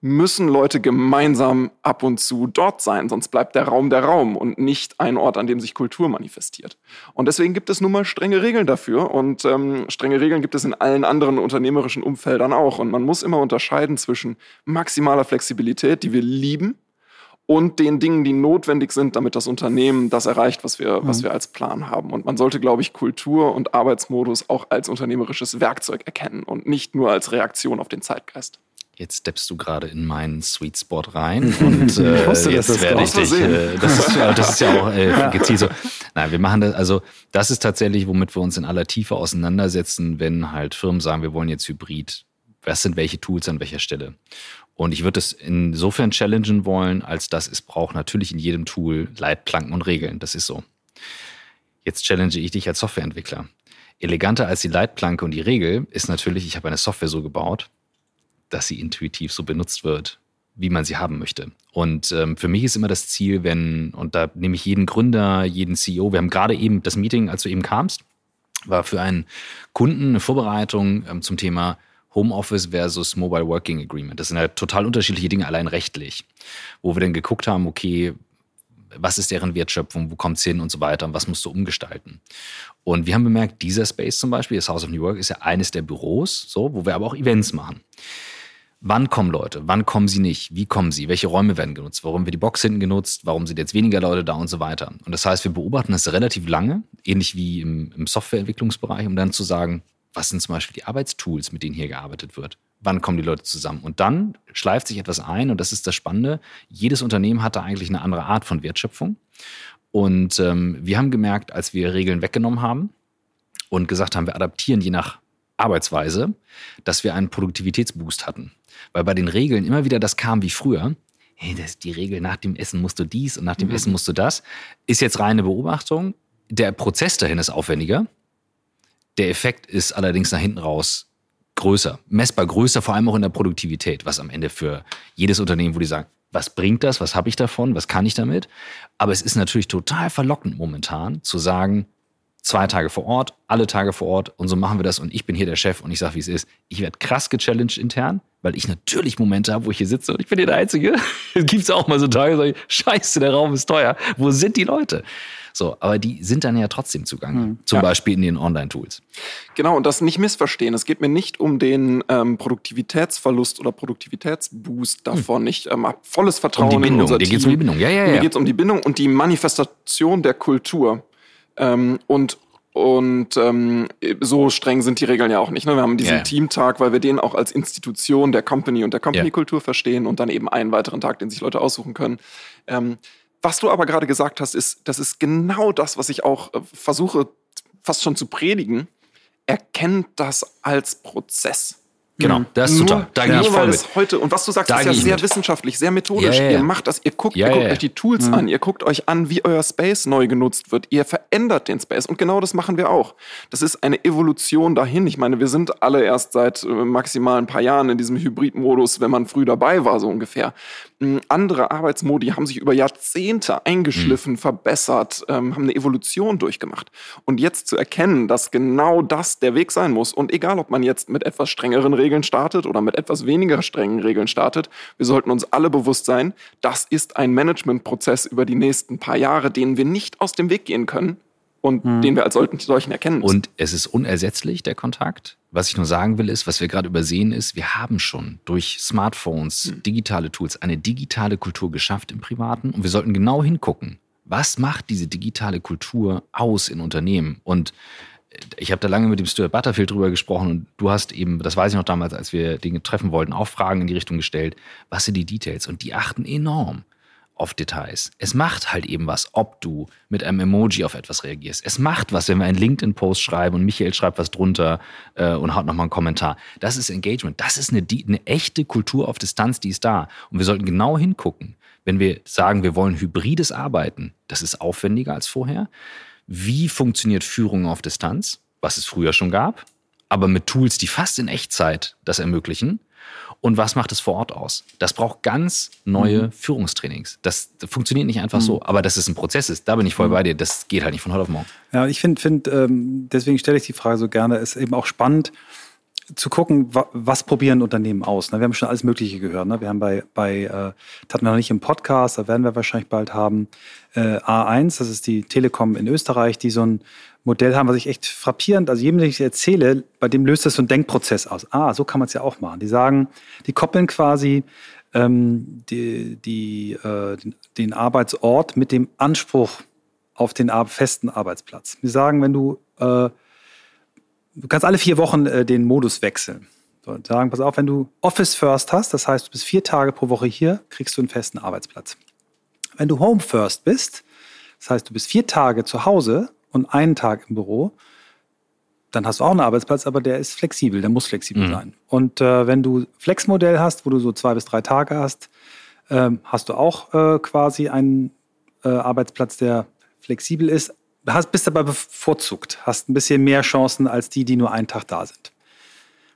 müssen Leute gemeinsam ab und zu dort sein, sonst bleibt der Raum der Raum und nicht ein Ort, an dem sich Kultur manifestiert. Und deswegen gibt es nun mal strenge Regeln dafür und ähm, strenge Regeln gibt es in allen anderen unternehmerischen Umfeldern auch. Und man muss immer unterscheiden zwischen maximaler Flexibilität, die wir lieben, und den Dingen, die notwendig sind, damit das Unternehmen das erreicht, was wir, was mhm. wir als Plan haben. Und man sollte, glaube ich, Kultur und Arbeitsmodus auch als unternehmerisches Werkzeug erkennen und nicht nur als Reaktion auf den Zeitgeist. Jetzt steppst du gerade in meinen Sweet Spot rein und äh, wusste, jetzt werde ich dich. Äh, das, ist, ja, das ist ja auch äh, gezielt so. Nein, wir machen das. Also das ist tatsächlich, womit wir uns in aller Tiefe auseinandersetzen, wenn halt Firmen sagen, wir wollen jetzt Hybrid. Was sind welche Tools an welcher Stelle? Und ich würde es insofern challengen wollen, als dass es braucht natürlich in jedem Tool Leitplanken und Regeln. Das ist so. Jetzt challenge ich dich als Softwareentwickler. Eleganter als die Leitplanke und die Regel ist natürlich, ich habe eine Software so gebaut, dass sie intuitiv so benutzt wird, wie man sie haben möchte. Und ähm, für mich ist immer das Ziel, wenn, und da nehme ich jeden Gründer, jeden CEO, wir haben gerade eben das Meeting, als du eben kamst, war für einen Kunden eine Vorbereitung ähm, zum Thema Homeoffice versus Mobile Working Agreement. Das sind ja total unterschiedliche Dinge, allein rechtlich. Wo wir dann geguckt haben, okay, was ist deren Wertschöpfung, wo kommt es hin und so weiter und was musst du umgestalten. Und wir haben bemerkt, dieser Space zum Beispiel, das House of New Work, ist ja eines der Büros, so, wo wir aber auch Events machen. Wann kommen Leute? Wann kommen sie nicht? Wie kommen sie? Welche Räume werden genutzt? Warum wird die Box hinten genutzt? Warum sind jetzt weniger Leute da und so weiter? Und das heißt, wir beobachten das relativ lange, ähnlich wie im, im Softwareentwicklungsbereich, um dann zu sagen, was sind zum Beispiel die Arbeitstools, mit denen hier gearbeitet wird? wann kommen die Leute zusammen. Und dann schleift sich etwas ein und das ist das Spannende. Jedes Unternehmen hat da eigentlich eine andere Art von Wertschöpfung. Und ähm, wir haben gemerkt, als wir Regeln weggenommen haben und gesagt haben, wir adaptieren je nach Arbeitsweise, dass wir einen Produktivitätsboost hatten. Weil bei den Regeln immer wieder das kam wie früher. Hey, das ist die Regel, nach dem Essen musst du dies und nach dem mhm. Essen musst du das. Ist jetzt reine Beobachtung. Der Prozess dahin ist aufwendiger. Der Effekt ist allerdings nach hinten raus größer, messbar größer, vor allem auch in der Produktivität, was am Ende für jedes Unternehmen, wo die sagen, was bringt das, was habe ich davon, was kann ich damit? Aber es ist natürlich total verlockend momentan zu sagen, zwei Tage vor Ort, alle Tage vor Ort und so machen wir das und ich bin hier der Chef und ich sage, wie es ist. Ich werde krass gechallenged intern, weil ich natürlich Momente habe, wo ich hier sitze und ich bin hier der Einzige. Es gibt auch mal so Tage, sage ich, scheiße, der Raum ist teuer. Wo sind die Leute? So, aber die sind dann ja trotzdem zugange. Mhm. Zum ja. Beispiel in den Online-Tools. Genau, und das nicht missverstehen. Es geht mir nicht um den ähm, Produktivitätsverlust oder Produktivitätsboost davon. Mhm. Ich ähm, habe volles Vertrauen um die Bindung. in unser Dir geht es um die Bindung. Ja, ja, ja. Mir geht es um die Bindung und die Manifestation der Kultur. Ähm, und und ähm, so streng sind die Regeln ja auch nicht. Ne? Wir haben diesen yeah. Teamtag, weil wir den auch als Institution der Company und der Company-Kultur yeah. verstehen und dann eben einen weiteren Tag, den sich Leute aussuchen können. Ähm, was du aber gerade gesagt hast, ist, das ist genau das, was ich auch äh, versuche fast schon zu predigen. Erkennt das als Prozess. Genau, das ist total. Da gehe ich voll mit. Heute, und was du sagst, da ist ja sehr mit. wissenschaftlich, sehr methodisch. Ja, ja, ja. Ihr macht das, ihr guckt, ihr guckt euch die Tools mhm. an, ihr guckt euch an, wie euer Space neu genutzt wird. Ihr verändert den Space. Und genau das machen wir auch. Das ist eine Evolution dahin. Ich meine, wir sind alle erst seit äh, maximal ein paar Jahren in diesem Hybrid-Modus, wenn man früh dabei war, so ungefähr. Hm, andere Arbeitsmodi haben sich über Jahrzehnte eingeschliffen, mhm. verbessert, ähm, haben eine Evolution durchgemacht. Und jetzt zu erkennen, dass genau das der Weg sein muss und egal, ob man jetzt mit etwas strengeren Regeln startet oder mit etwas weniger strengen Regeln startet, wir sollten uns alle bewusst sein, das ist ein Managementprozess über die nächsten paar Jahre, den wir nicht aus dem Weg gehen können, und mhm. den wir als solchen erkennen müssen. Und es ist unersetzlich, der Kontakt. Was ich nur sagen will, ist, was wir gerade übersehen, ist, wir haben schon durch Smartphones, mhm. digitale Tools, eine digitale Kultur geschafft im Privaten und wir sollten genau hingucken. Was macht diese digitale Kultur aus in Unternehmen? Und äh, ich habe da lange mit dem Stuart Butterfield drüber gesprochen und du hast eben, das weiß ich noch damals, als wir Dinge treffen wollten, auch Fragen in die Richtung gestellt. Was sind die Details? Und die achten enorm auf Details. Es macht halt eben was, ob du mit einem Emoji auf etwas reagierst. Es macht was, wenn wir einen LinkedIn-Post schreiben und Michael schreibt was drunter äh, und haut nochmal einen Kommentar. Das ist Engagement. Das ist eine, eine echte Kultur auf Distanz, die ist da. Und wir sollten genau hingucken, wenn wir sagen, wir wollen hybrides Arbeiten. Das ist aufwendiger als vorher. Wie funktioniert Führung auf Distanz? Was es früher schon gab, aber mit Tools, die fast in Echtzeit das ermöglichen und was macht es vor Ort aus? Das braucht ganz neue mhm. Führungstrainings. Das funktioniert nicht einfach mhm. so, aber dass es ein Prozess ist, da bin ich voll mhm. bei dir. Das geht halt nicht von heute auf morgen. Ja, ich finde, find, ähm, deswegen stelle ich die Frage so gerne, ist eben auch spannend zu gucken, wa was probieren Unternehmen aus. Ne? Wir haben schon alles Mögliche gehört. Ne? Wir haben bei, bei äh, das hatten wir noch nicht im Podcast, da werden wir wahrscheinlich bald haben, äh, A1, das ist die Telekom in Österreich, die so ein Modell haben, was ich echt frappierend, also jedem, den ich erzähle, bei dem löst das so einen Denkprozess aus. Ah, so kann man es ja auch machen. Die sagen, die koppeln quasi ähm, die, die, äh, den, den, Arbeitsort mit dem Anspruch auf den festen Arbeitsplatz. Die sagen, wenn du, äh, du kannst alle vier Wochen äh, den Modus wechseln. So, sagen, pass auf, wenn du Office First hast, das heißt, du bist vier Tage pro Woche hier, kriegst du einen festen Arbeitsplatz. Wenn du Home First bist, das heißt, du bist vier Tage zu Hause, und einen Tag im Büro, dann hast du auch einen Arbeitsplatz, aber der ist flexibel, der muss flexibel mhm. sein. Und äh, wenn du Flexmodell hast, wo du so zwei bis drei Tage hast, äh, hast du auch äh, quasi einen äh, Arbeitsplatz, der flexibel ist, hast, bist aber bevorzugt, hast ein bisschen mehr Chancen als die, die nur einen Tag da sind.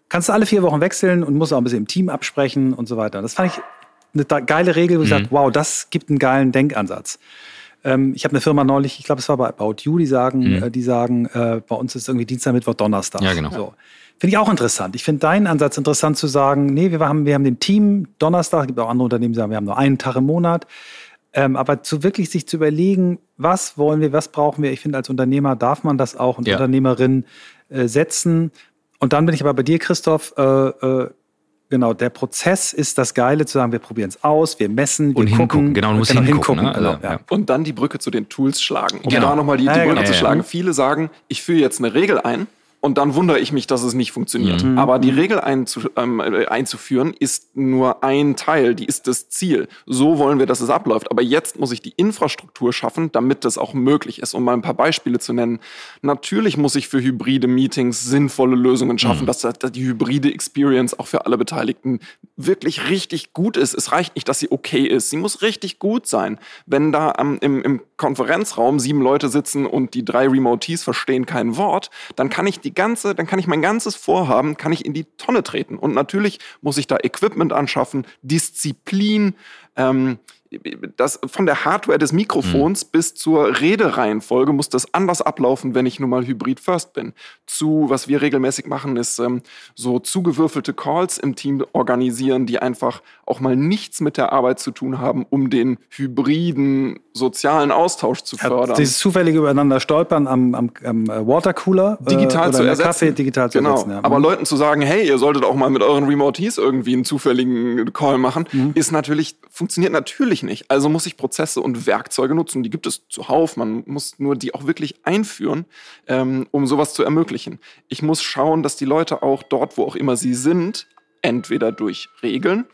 Kannst du alle vier Wochen wechseln und musst auch ein bisschen im Team absprechen und so weiter. Das fand ich eine geile Regel, wo ich mhm. sage, wow, das gibt einen geilen Denkansatz. Ähm, ich habe eine Firma neulich, ich glaube, es war bei About You, die sagen, mhm. äh, die sagen, äh, bei uns ist irgendwie Dienstag, Mittwoch, Donnerstag. Ja, genau. So. Finde ich auch interessant. Ich finde deinen Ansatz interessant zu sagen, nee, wir haben, wir haben den Team Donnerstag, es gibt auch andere Unternehmen, die sagen, wir haben nur einen Tag im Monat. Ähm, aber zu wirklich sich zu überlegen, was wollen wir, was brauchen wir, ich finde, als Unternehmer darf man das auch und ja. Unternehmerin äh, setzen. Und dann bin ich aber bei dir, Christoph, äh, äh, Genau, der Prozess ist das Geile, zu sagen, wir probieren es aus, wir messen, wir und hingucken. Genau, du musst genau, hingucken. hingucken ne? also, ja. Und dann die Brücke zu den Tools schlagen. Um genau. da nochmal die, die ja, Brücke genau. zu schlagen. Viele sagen, ich führe jetzt eine Regel ein und dann wundere ich mich, dass es nicht funktioniert. Mhm. Aber die mhm. Regel einzu, ähm, äh, einzuführen ist nur ein Teil, die ist das Ziel. So wollen wir, dass es abläuft. Aber jetzt muss ich die Infrastruktur schaffen, damit das auch möglich ist. Um mal ein paar Beispiele zu nennen. Natürlich muss ich für hybride Meetings sinnvolle Lösungen schaffen, mhm. dass, dass die hybride Experience auch für alle Beteiligten wirklich richtig gut ist. Es reicht nicht, dass sie okay ist. Sie muss richtig gut sein. Wenn da ähm, im, im Konferenzraum sieben Leute sitzen und die drei Remotees verstehen kein Wort, dann kann ich die ganze, dann kann ich mein ganzes Vorhaben, kann ich in die Tonne treten. Und natürlich muss ich da Equipment anschaffen, Disziplin, ähm, das von der Hardware des Mikrofons mhm. bis zur Redereihenfolge muss das anders ablaufen, wenn ich nun mal Hybrid First bin. Zu, was wir regelmäßig machen, ist ähm, so zugewürfelte Calls im Team organisieren, die einfach auch mal nichts mit der Arbeit zu tun haben, um den hybriden sozialen Austausch zu fördern. Ja, dieses zufällige übereinander stolpern am, am, am Watercooler äh, digital äh, zu ersetzen. Kaffee digital zu genau. ersetzen. Ja. Aber Leuten zu sagen, hey, ihr solltet auch mal mit euren Remotees irgendwie einen zufälligen Call machen, mhm. ist natürlich funktioniert natürlich nicht. Also muss ich Prozesse und Werkzeuge nutzen. Die gibt es zuhauf. Man muss nur die auch wirklich einführen, ähm, um sowas zu ermöglichen. Ich muss schauen, dass die Leute auch dort, wo auch immer sie sind, entweder durch Regeln,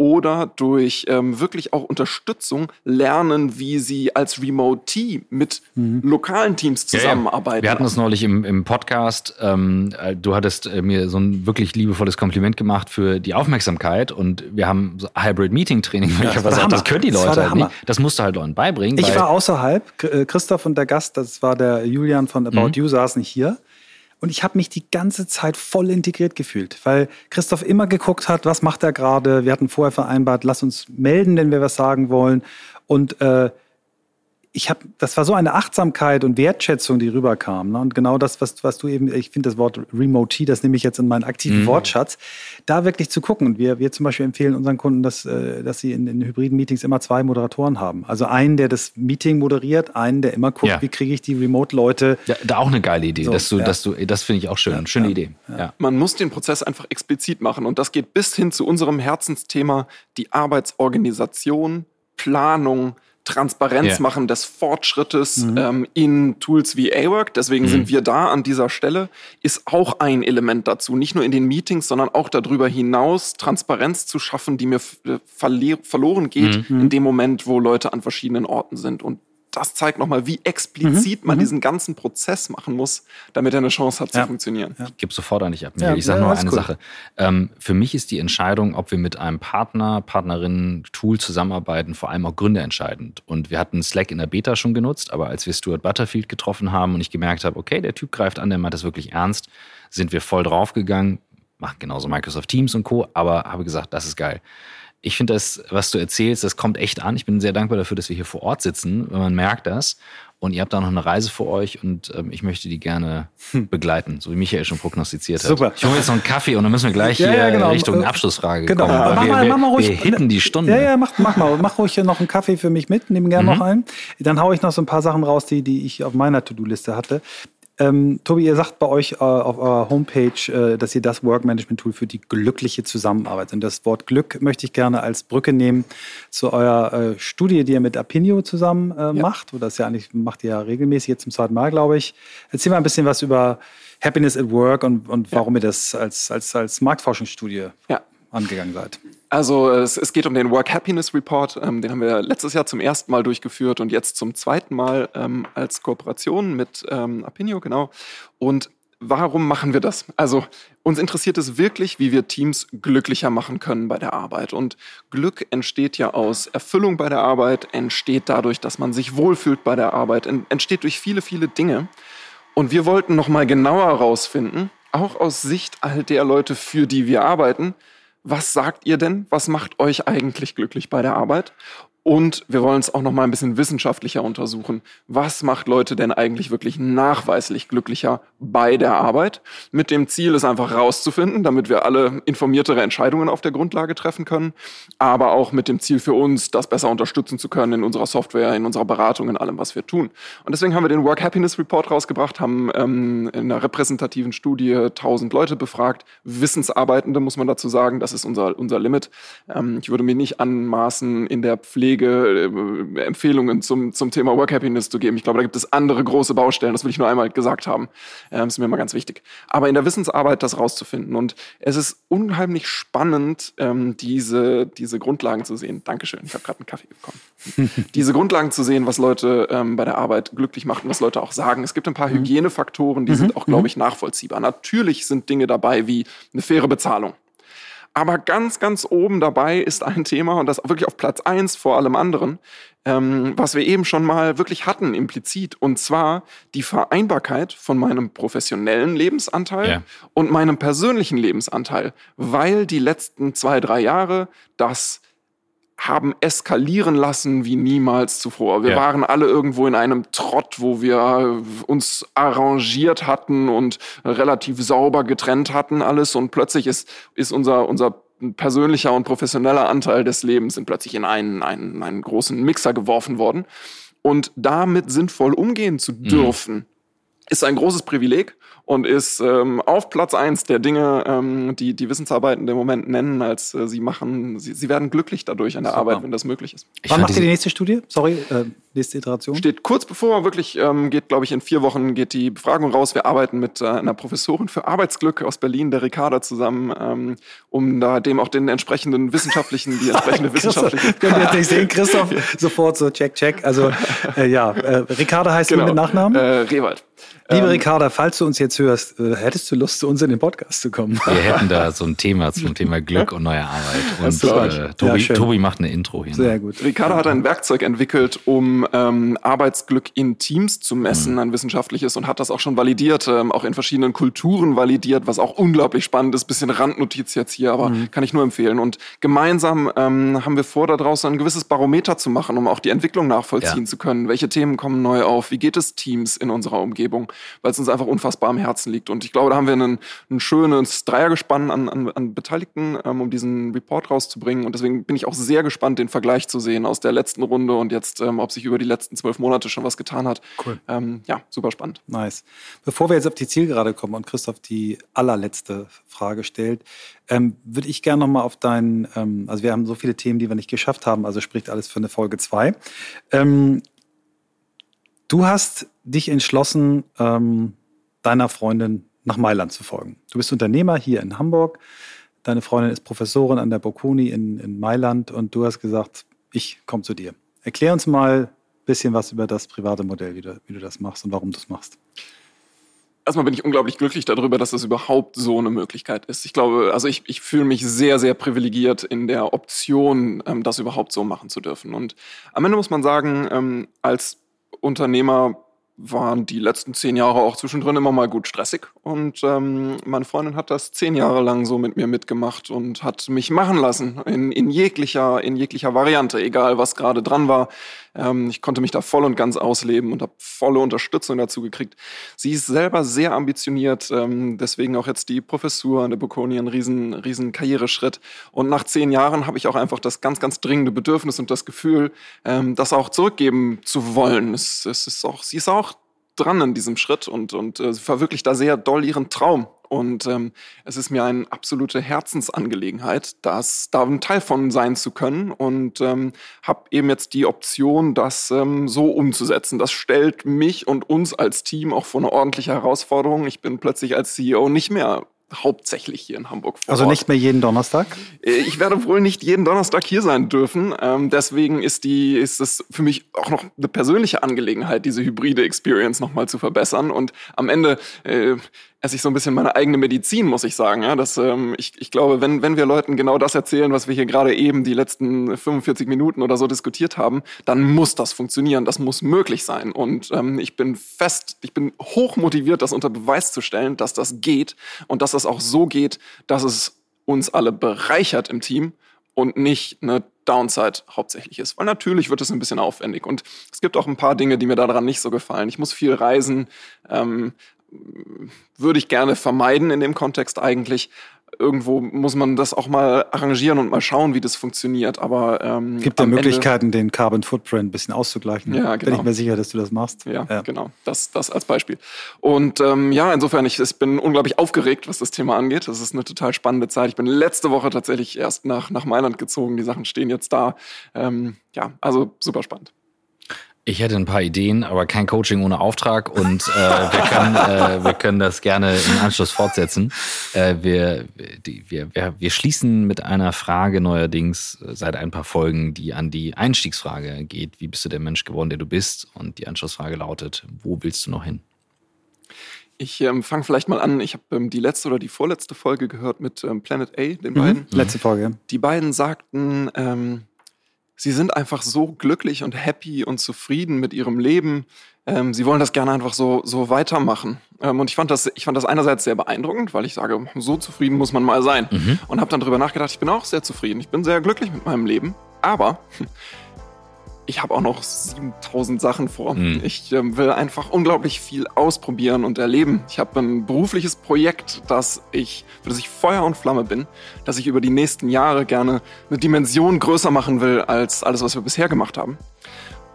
oder durch ähm, wirklich auch Unterstützung lernen, wie sie als Remote-Team mit mhm. lokalen Teams zusammenarbeiten. Ja, ja. Wir hatten es neulich im, im Podcast. Ähm, äh, du hattest äh, mir so ein wirklich liebevolles Kompliment gemacht für die Aufmerksamkeit und wir haben so Hybrid-Meeting-Training. Ja, ich habe gesagt, das können die Leute halt nicht. Das musst du halt Leuten beibringen. Ich war außerhalb. Äh, Christoph und der Gast, das war der Julian von About mhm. You, saßen hier. Und ich habe mich die ganze Zeit voll integriert gefühlt, weil Christoph immer geguckt hat, was macht er gerade. Wir hatten vorher vereinbart, lass uns melden, wenn wir was sagen wollen. Und äh, ich habe, das war so eine Achtsamkeit und Wertschätzung, die rüberkam. Ne? Und genau das, was, was du eben, ich finde das Wort Remote, das nehme ich jetzt in meinen aktiven mhm. Wortschatz, da wirklich zu gucken. Und wir, wir zum Beispiel empfehlen unseren Kunden, dass, äh, dass sie in, in hybriden Meetings immer zwei Moderatoren haben. Also einen, der das Meeting moderiert, einen, der immer guckt, ja. wie kriege ich die Remote-Leute. Ja, da auch eine geile Idee, so, dass du, ja. dass du, das finde ich auch schön. Ja, Schöne Idee. Ja. Man muss den Prozess einfach explizit machen. Und das geht bis hin zu unserem Herzensthema, die Arbeitsorganisation, Planung, Transparenz yeah. machen des Fortschrittes mhm. ähm, in Tools wie A-Work. Deswegen mhm. sind wir da an dieser Stelle. Ist auch ein Element dazu, nicht nur in den Meetings, sondern auch darüber hinaus Transparenz zu schaffen, die mir äh, verloren geht mhm. in dem Moment, wo Leute an verschiedenen Orten sind. Und das zeigt nochmal, wie explizit mhm, man mhm. diesen ganzen Prozess machen muss, damit er eine Chance hat ja. zu funktionieren. Ja. Ich gebe sofort an dich ab. Ja, ich sage nur eine cool. Sache. Ähm, für mich ist die Entscheidung, ob wir mit einem Partner, Partnerin, Tool zusammenarbeiten, vor allem auch Gründe entscheidend. Und wir hatten Slack in der Beta schon genutzt, aber als wir Stuart Butterfield getroffen haben und ich gemerkt habe, okay, der Typ greift an, der meint das wirklich ernst, sind wir voll draufgegangen, machen genauso Microsoft Teams und Co., aber habe gesagt, das ist geil ich finde das, was du erzählst, das kommt echt an. Ich bin sehr dankbar dafür, dass wir hier vor Ort sitzen, wenn man merkt das. Und ihr habt da noch eine Reise vor euch und ähm, ich möchte die gerne hm. begleiten, so wie Michael schon prognostiziert hat. Super. Ich hole jetzt noch einen Kaffee und dann müssen wir gleich ja, hier ja, genau. Richtung Abschlussfrage genau. kommen. Mach wir, mal, mach mal ruhig. Wir hitten die Stunde. Ja, ja, mach, mach mal. Mach ruhig hier noch einen Kaffee für mich mit. Nimm gerne mhm. noch einen. Dann haue ich noch so ein paar Sachen raus, die, die ich auf meiner To-Do-Liste hatte. Ähm, Tobi, ihr sagt bei euch äh, auf eurer Homepage, äh, dass ihr das Work-Management-Tool für die glückliche Zusammenarbeit. Und das Wort Glück möchte ich gerne als Brücke nehmen zu eurer äh, Studie, die ihr mit Apinio zusammen äh, ja. macht. Oder das ja eigentlich macht ihr ja regelmäßig jetzt zum zweiten Mal, glaube ich. Erzähl mal ein bisschen was über Happiness at Work und, und warum ihr das als, als, als Marktforschungsstudie ja. Angegangen seid. Also es, es, geht um den Work Happiness Report. Ähm, den haben wir letztes Jahr zum ersten Mal durchgeführt und jetzt zum zweiten Mal ähm, als Kooperation mit ähm, Apinio, genau. Und warum machen wir das? Also uns interessiert es wirklich, wie wir Teams glücklicher machen können bei der Arbeit. Und Glück entsteht ja aus Erfüllung bei der Arbeit, entsteht dadurch, dass man sich wohlfühlt bei der Arbeit, entsteht durch viele, viele Dinge. Und wir wollten nochmal genauer herausfinden, auch aus Sicht all der Leute, für die wir arbeiten, was sagt ihr denn? Was macht euch eigentlich glücklich bei der Arbeit? Und wir wollen es auch noch mal ein bisschen wissenschaftlicher untersuchen. Was macht Leute denn eigentlich wirklich nachweislich glücklicher bei der Arbeit? Mit dem Ziel, es einfach rauszufinden, damit wir alle informiertere Entscheidungen auf der Grundlage treffen können. Aber auch mit dem Ziel für uns, das besser unterstützen zu können in unserer Software, in unserer Beratung, in allem, was wir tun. Und deswegen haben wir den Work Happiness Report rausgebracht, haben ähm, in einer repräsentativen Studie 1000 Leute befragt. Wissensarbeitende, muss man dazu sagen. Das ist unser, unser Limit. Ähm, ich würde mir nicht anmaßen, in der Pflege Ratschläge, äh, Empfehlungen zum, zum Thema Work Happiness zu geben. Ich glaube, da gibt es andere große Baustellen. Das will ich nur einmal gesagt haben. Ähm, ist mir immer ganz wichtig. Aber in der Wissensarbeit das rauszufinden. Und es ist unheimlich spannend, ähm, diese, diese Grundlagen zu sehen. Dankeschön, ich habe gerade einen Kaffee bekommen. diese Grundlagen zu sehen, was Leute ähm, bei der Arbeit glücklich macht und was Leute auch sagen. Es gibt ein paar mhm. Hygienefaktoren, die mhm. sind auch, glaube mhm. ich, nachvollziehbar. Natürlich sind Dinge dabei wie eine faire Bezahlung. Aber ganz, ganz oben dabei ist ein Thema, und das wirklich auf Platz eins vor allem anderen, ähm, was wir eben schon mal wirklich hatten, implizit, und zwar die Vereinbarkeit von meinem professionellen Lebensanteil ja. und meinem persönlichen Lebensanteil, weil die letzten zwei, drei Jahre das haben eskalieren lassen wie niemals zuvor. Wir ja. waren alle irgendwo in einem Trott, wo wir uns arrangiert hatten und relativ sauber getrennt hatten alles und plötzlich ist, ist unser, unser persönlicher und professioneller Anteil des Lebens sind plötzlich in einen, einen, einen großen Mixer geworfen worden. Und damit sinnvoll umgehen zu mhm. dürfen, mhm. ist ein großes Privileg und ist ähm, auf Platz eins der Dinge, ähm, die die Wissensarbeiten im Moment nennen, als äh, sie machen, sie, sie werden glücklich dadurch an der Super. Arbeit, wenn das möglich ist. Ich Wann macht ihr die nächste Studie? Sorry, äh, nächste Iteration? Steht kurz bevor, wirklich ähm, geht, glaube ich, in vier Wochen geht die Befragung raus. Wir arbeiten mit äh, einer Professorin für Arbeitsglück aus Berlin, der Ricarda, zusammen, ähm, um da dem auch den entsprechenden wissenschaftlichen, die entsprechende wissenschaftliche. Könnt ihr jetzt nicht sehen, Christoph sofort so check, check. Also äh, ja, äh, Ricarda heißt genau. mit Nachnamen? Äh, Rewald. Liebe ähm, Ricarda, falls du uns jetzt hörst, äh, hättest du Lust, zu uns in den Podcast zu kommen? Wir hätten da so ein Thema zum Thema Glück und neue Arbeit. Und äh, Tobi, ja, Tobi, macht eine Intro hier. Sehr gut. Ricarda hat ein Werkzeug entwickelt, um ähm, Arbeitsglück in Teams zu messen, mhm. ein wissenschaftliches, und hat das auch schon validiert, ähm, auch in verschiedenen Kulturen validiert, was auch unglaublich spannend ist. Bisschen Randnotiz jetzt hier, aber mhm. kann ich nur empfehlen. Und gemeinsam ähm, haben wir vor, daraus ein gewisses Barometer zu machen, um auch die Entwicklung nachvollziehen ja. zu können. Welche Themen kommen neu auf? Wie geht es Teams in unserer Umgebung? weil es uns einfach unfassbar am Herzen liegt. Und ich glaube, da haben wir ein schönes Dreiergespann an, an, an Beteiligten, ähm, um diesen Report rauszubringen. Und deswegen bin ich auch sehr gespannt, den Vergleich zu sehen aus der letzten Runde und jetzt, ähm, ob sich über die letzten zwölf Monate schon was getan hat. Cool. Ähm, ja, super spannend. Nice. Bevor wir jetzt auf die Zielgerade kommen und Christoph die allerletzte Frage stellt, ähm, würde ich gerne nochmal auf deinen, ähm, also wir haben so viele Themen, die wir nicht geschafft haben, also spricht alles für eine Folge 2 du hast dich entschlossen, ähm, deiner Freundin nach Mailand zu folgen. Du bist Unternehmer hier in Hamburg. Deine Freundin ist Professorin an der Bocconi in, in Mailand und du hast gesagt, ich komme zu dir. Erklär uns mal ein bisschen was über das private Modell, wie du, wie du das machst und warum du es machst. Erstmal bin ich unglaublich glücklich darüber, dass das überhaupt so eine Möglichkeit ist. Ich glaube, also ich, ich fühle mich sehr, sehr privilegiert in der Option, ähm, das überhaupt so machen zu dürfen. Und am Ende muss man sagen, ähm, als Unternehmer waren die letzten zehn Jahre auch zwischendrin immer mal gut stressig. Und ähm, meine Freundin hat das zehn Jahre lang so mit mir mitgemacht und hat mich machen lassen in, in jeglicher, in jeglicher Variante, egal was gerade dran war. Ähm, ich konnte mich da voll und ganz ausleben und habe volle Unterstützung dazu gekriegt. Sie ist selber sehr ambitioniert, ähm, deswegen auch jetzt die Professur an der Bocconi, ein riesen, riesen Karriereschritt. Und nach zehn Jahren habe ich auch einfach das ganz, ganz dringende Bedürfnis und das Gefühl, ähm, das auch zurückgeben zu wollen. Es, es ist auch, sie ist auch dran in diesem Schritt und, und äh, verwirklicht da sehr doll ihren Traum. Und ähm, es ist mir eine absolute Herzensangelegenheit, das da ein Teil von sein zu können und ähm, habe eben jetzt die Option, das ähm, so umzusetzen. Das stellt mich und uns als Team auch vor eine ordentliche Herausforderung. Ich bin plötzlich als CEO nicht mehr hauptsächlich hier in Hamburg vor Also nicht mehr jeden Donnerstag? Äh, ich werde wohl nicht jeden Donnerstag hier sein dürfen. Ähm, deswegen ist die, ist es für mich auch noch eine persönliche Angelegenheit, diese hybride Experience nochmal zu verbessern. Und am Ende äh, esse ich so ein bisschen meine eigene Medizin, muss ich sagen. Ja, dass, ähm, ich, ich glaube, wenn, wenn wir Leuten genau das erzählen, was wir hier gerade eben die letzten 45 Minuten oder so diskutiert haben, dann muss das funktionieren, das muss möglich sein. Und ähm, ich bin fest, ich bin hoch motiviert, das unter Beweis zu stellen, dass das geht und dass das auch so geht, dass es uns alle bereichert im Team und nicht eine Downside hauptsächlich ist. Weil natürlich wird es ein bisschen aufwendig und es gibt auch ein paar Dinge, die mir daran nicht so gefallen. Ich muss viel reisen, ähm, würde ich gerne vermeiden in dem Kontext eigentlich. irgendwo muss man das auch mal arrangieren und mal schauen, wie das funktioniert. Aber ähm, gibt ja Möglichkeiten, Ende, den Carbon Footprint ein bisschen auszugleichen. Ja, genau. Bin ich mir sicher, dass du das machst. Ja, ja. genau. Das, das als Beispiel. Und ähm, ja, insofern, ich, ich bin unglaublich aufgeregt, was das Thema angeht. Das ist eine total spannende Zeit. Ich bin letzte Woche tatsächlich erst nach, nach Mailand gezogen. Die Sachen stehen jetzt da. Ähm, ja, also super spannend. Ich hätte ein paar Ideen, aber kein Coaching ohne Auftrag und äh, wir, können, äh, wir können das gerne im Anschluss fortsetzen. Äh, wir, die, wir, wir, wir schließen mit einer Frage neuerdings seit ein paar Folgen, die an die Einstiegsfrage geht. Wie bist du der Mensch geworden, der du bist? Und die Anschlussfrage lautet, wo willst du noch hin? Ich ähm, fange vielleicht mal an. Ich habe ähm, die letzte oder die vorletzte Folge gehört mit ähm, Planet A, den mhm. beiden. Letzte Folge. Die beiden sagten, ähm, sie sind einfach so glücklich und happy und zufrieden mit ihrem Leben. Ähm, sie wollen das gerne einfach so, so weitermachen. Ähm, und ich fand, das, ich fand das einerseits sehr beeindruckend, weil ich sage, so zufrieden muss man mal sein. Mhm. Und habe dann darüber nachgedacht, ich bin auch sehr zufrieden. Ich bin sehr glücklich mit meinem Leben. Aber ich habe auch noch 7000 Sachen vor. Mhm. Ich äh, will einfach unglaublich viel ausprobieren und erleben. Ich habe ein berufliches Projekt, das ich, für das ich Feuer und Flamme bin, das ich über die nächsten Jahre gerne eine Dimension größer machen will als alles, was wir bisher gemacht haben.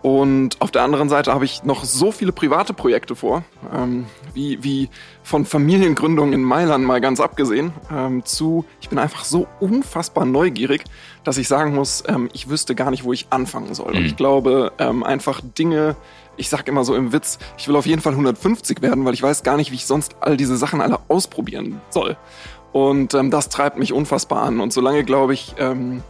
Und auf der anderen Seite habe ich noch so viele private Projekte vor, ähm, wie, wie von Familiengründung in Mailand mal ganz abgesehen, ähm, zu, ich bin einfach so unfassbar neugierig, dass ich sagen muss, ähm, ich wüsste gar nicht, wo ich anfangen soll. Mhm. Und ich glaube, ähm, einfach Dinge, ich sag immer so im Witz, ich will auf jeden Fall 150 werden, weil ich weiß gar nicht, wie ich sonst all diese Sachen alle ausprobieren soll. Und ähm, das treibt mich unfassbar an. Und solange, glaube ich, ähm,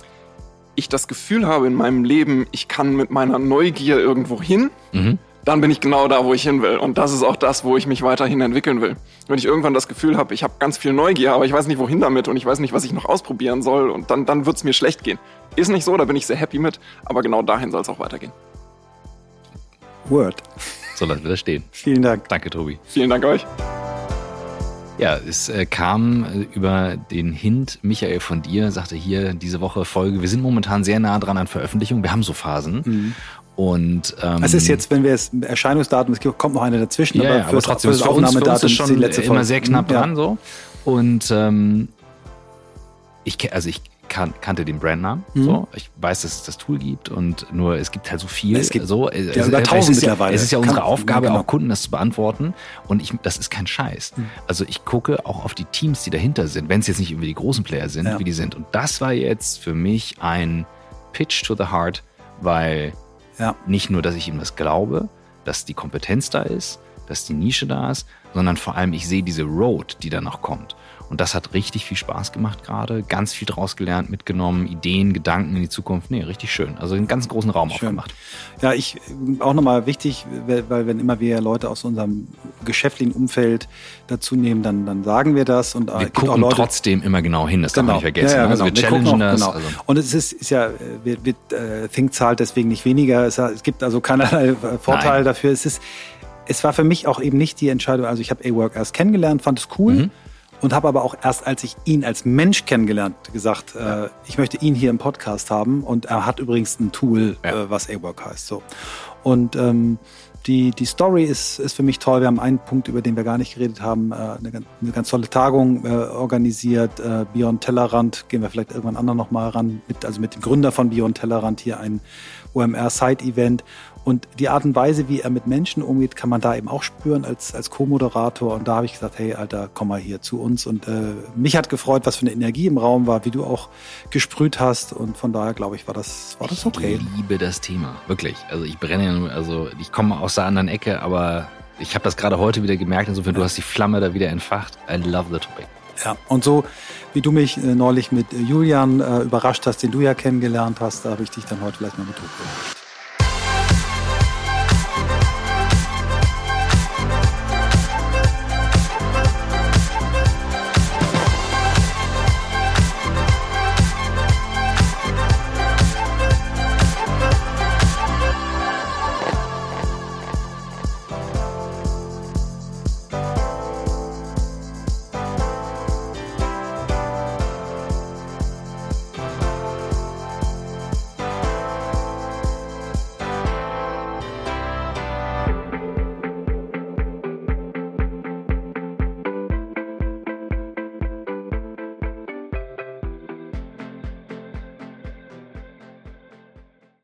ich das Gefühl habe in meinem Leben, ich kann mit meiner Neugier irgendwo hin, mhm. Dann bin ich genau da, wo ich hin will. Und das ist auch das, wo ich mich weiterhin entwickeln will. Wenn ich irgendwann das Gefühl habe, ich habe ganz viel Neugier, aber ich weiß nicht, wohin damit und ich weiß nicht, was ich noch ausprobieren soll und dann, dann wird es mir schlecht gehen. Ist nicht so, da bin ich sehr happy mit, aber genau dahin soll es auch weitergehen. Word. So lassen wir das stehen. Vielen Dank. Danke, Tobi. Vielen Dank euch. Ja, es äh, kam äh, über den Hint, Michael von dir, sagte hier diese Woche Folge, wir sind momentan sehr nah dran an Veröffentlichung, wir haben so Phasen. Mhm. Und ähm, es ist jetzt, wenn wir es Erscheinungsdatum, es kommt noch eine dazwischen, ja, aber, ja, aber trotzdem für das Aufnahmedatum ist, schon die letzte Folge. immer sehr knapp mhm, dran ja. so. Und ähm, ich also ich kan kannte den Brandnamen. Mhm. So. Ich weiß, dass es das Tool gibt und nur es gibt halt so viel. Es gibt so, ja, es, über tausend mittlerweile. Es ist ja unsere Kann, Aufgabe, genau. auch Kunden das zu beantworten. Und ich, das ist kein Scheiß. Mhm. Also ich gucke auch auf die Teams, die dahinter sind, wenn es jetzt nicht irgendwie die großen Player sind, ja. wie die sind. Und das war jetzt für mich ein Pitch to the Heart, weil ja. nicht nur, dass ich ihm das glaube, dass die Kompetenz da ist, dass die Nische da ist, sondern vor allem ich sehe diese Road, die da noch kommt. Und das hat richtig viel Spaß gemacht gerade. Ganz viel draus gelernt, mitgenommen, Ideen, Gedanken in die Zukunft. Nee, richtig schön. Also einen ganz großen Raum schön. aufgemacht. Ja, ich auch nochmal wichtig, weil wenn immer wir Leute aus unserem geschäftlichen Umfeld dazu nehmen, dann, dann sagen wir das. Und wir gucken auch Leute, trotzdem immer genau hin, das genau. darf man nicht vergessen. Ja, ja, also genau. wir challengen wir das. Genau. Also. Und es ist, ist ja, wir, wir, äh, Think zahlt deswegen nicht weniger. Es, es gibt also keinerlei Vorteil Nein. dafür. Es ist, es war für mich auch eben nicht die Entscheidung, also ich habe A-Work erst kennengelernt, fand es cool. Mhm und habe aber auch erst, als ich ihn als Mensch kennengelernt, gesagt, äh, ich möchte ihn hier im Podcast haben. Und er hat übrigens ein Tool, ja. äh, was A-Work heißt. So. Und ähm, die, die Story ist, ist für mich toll. Wir haben einen Punkt, über den wir gar nicht geredet haben, äh, eine, eine ganz tolle Tagung äh, organisiert. Äh, Beyond Tellerrand, gehen wir vielleicht irgendwann anderen nochmal ran, mit, also mit dem Gründer von Beyond Tellerrand hier ein OMR-Side-Event. Und die Art und Weise, wie er mit Menschen umgeht, kann man da eben auch spüren als, als Co-Moderator. Und da habe ich gesagt, hey, Alter, komm mal hier zu uns. Und äh, mich hat gefreut, was für eine Energie im Raum war, wie du auch gesprüht hast. Und von daher, glaube ich, war das, war das okay. Ich liebe das Thema, wirklich. Also ich brenne ja nur, also ich komme aus der anderen Ecke, aber ich habe das gerade heute wieder gemerkt. Insofern, ja. du hast die Flamme da wieder entfacht. I love the topic. Ja, und so wie du mich äh, neulich mit Julian äh, überrascht hast, den du ja kennengelernt hast, da habe ich dich dann heute vielleicht mal mit.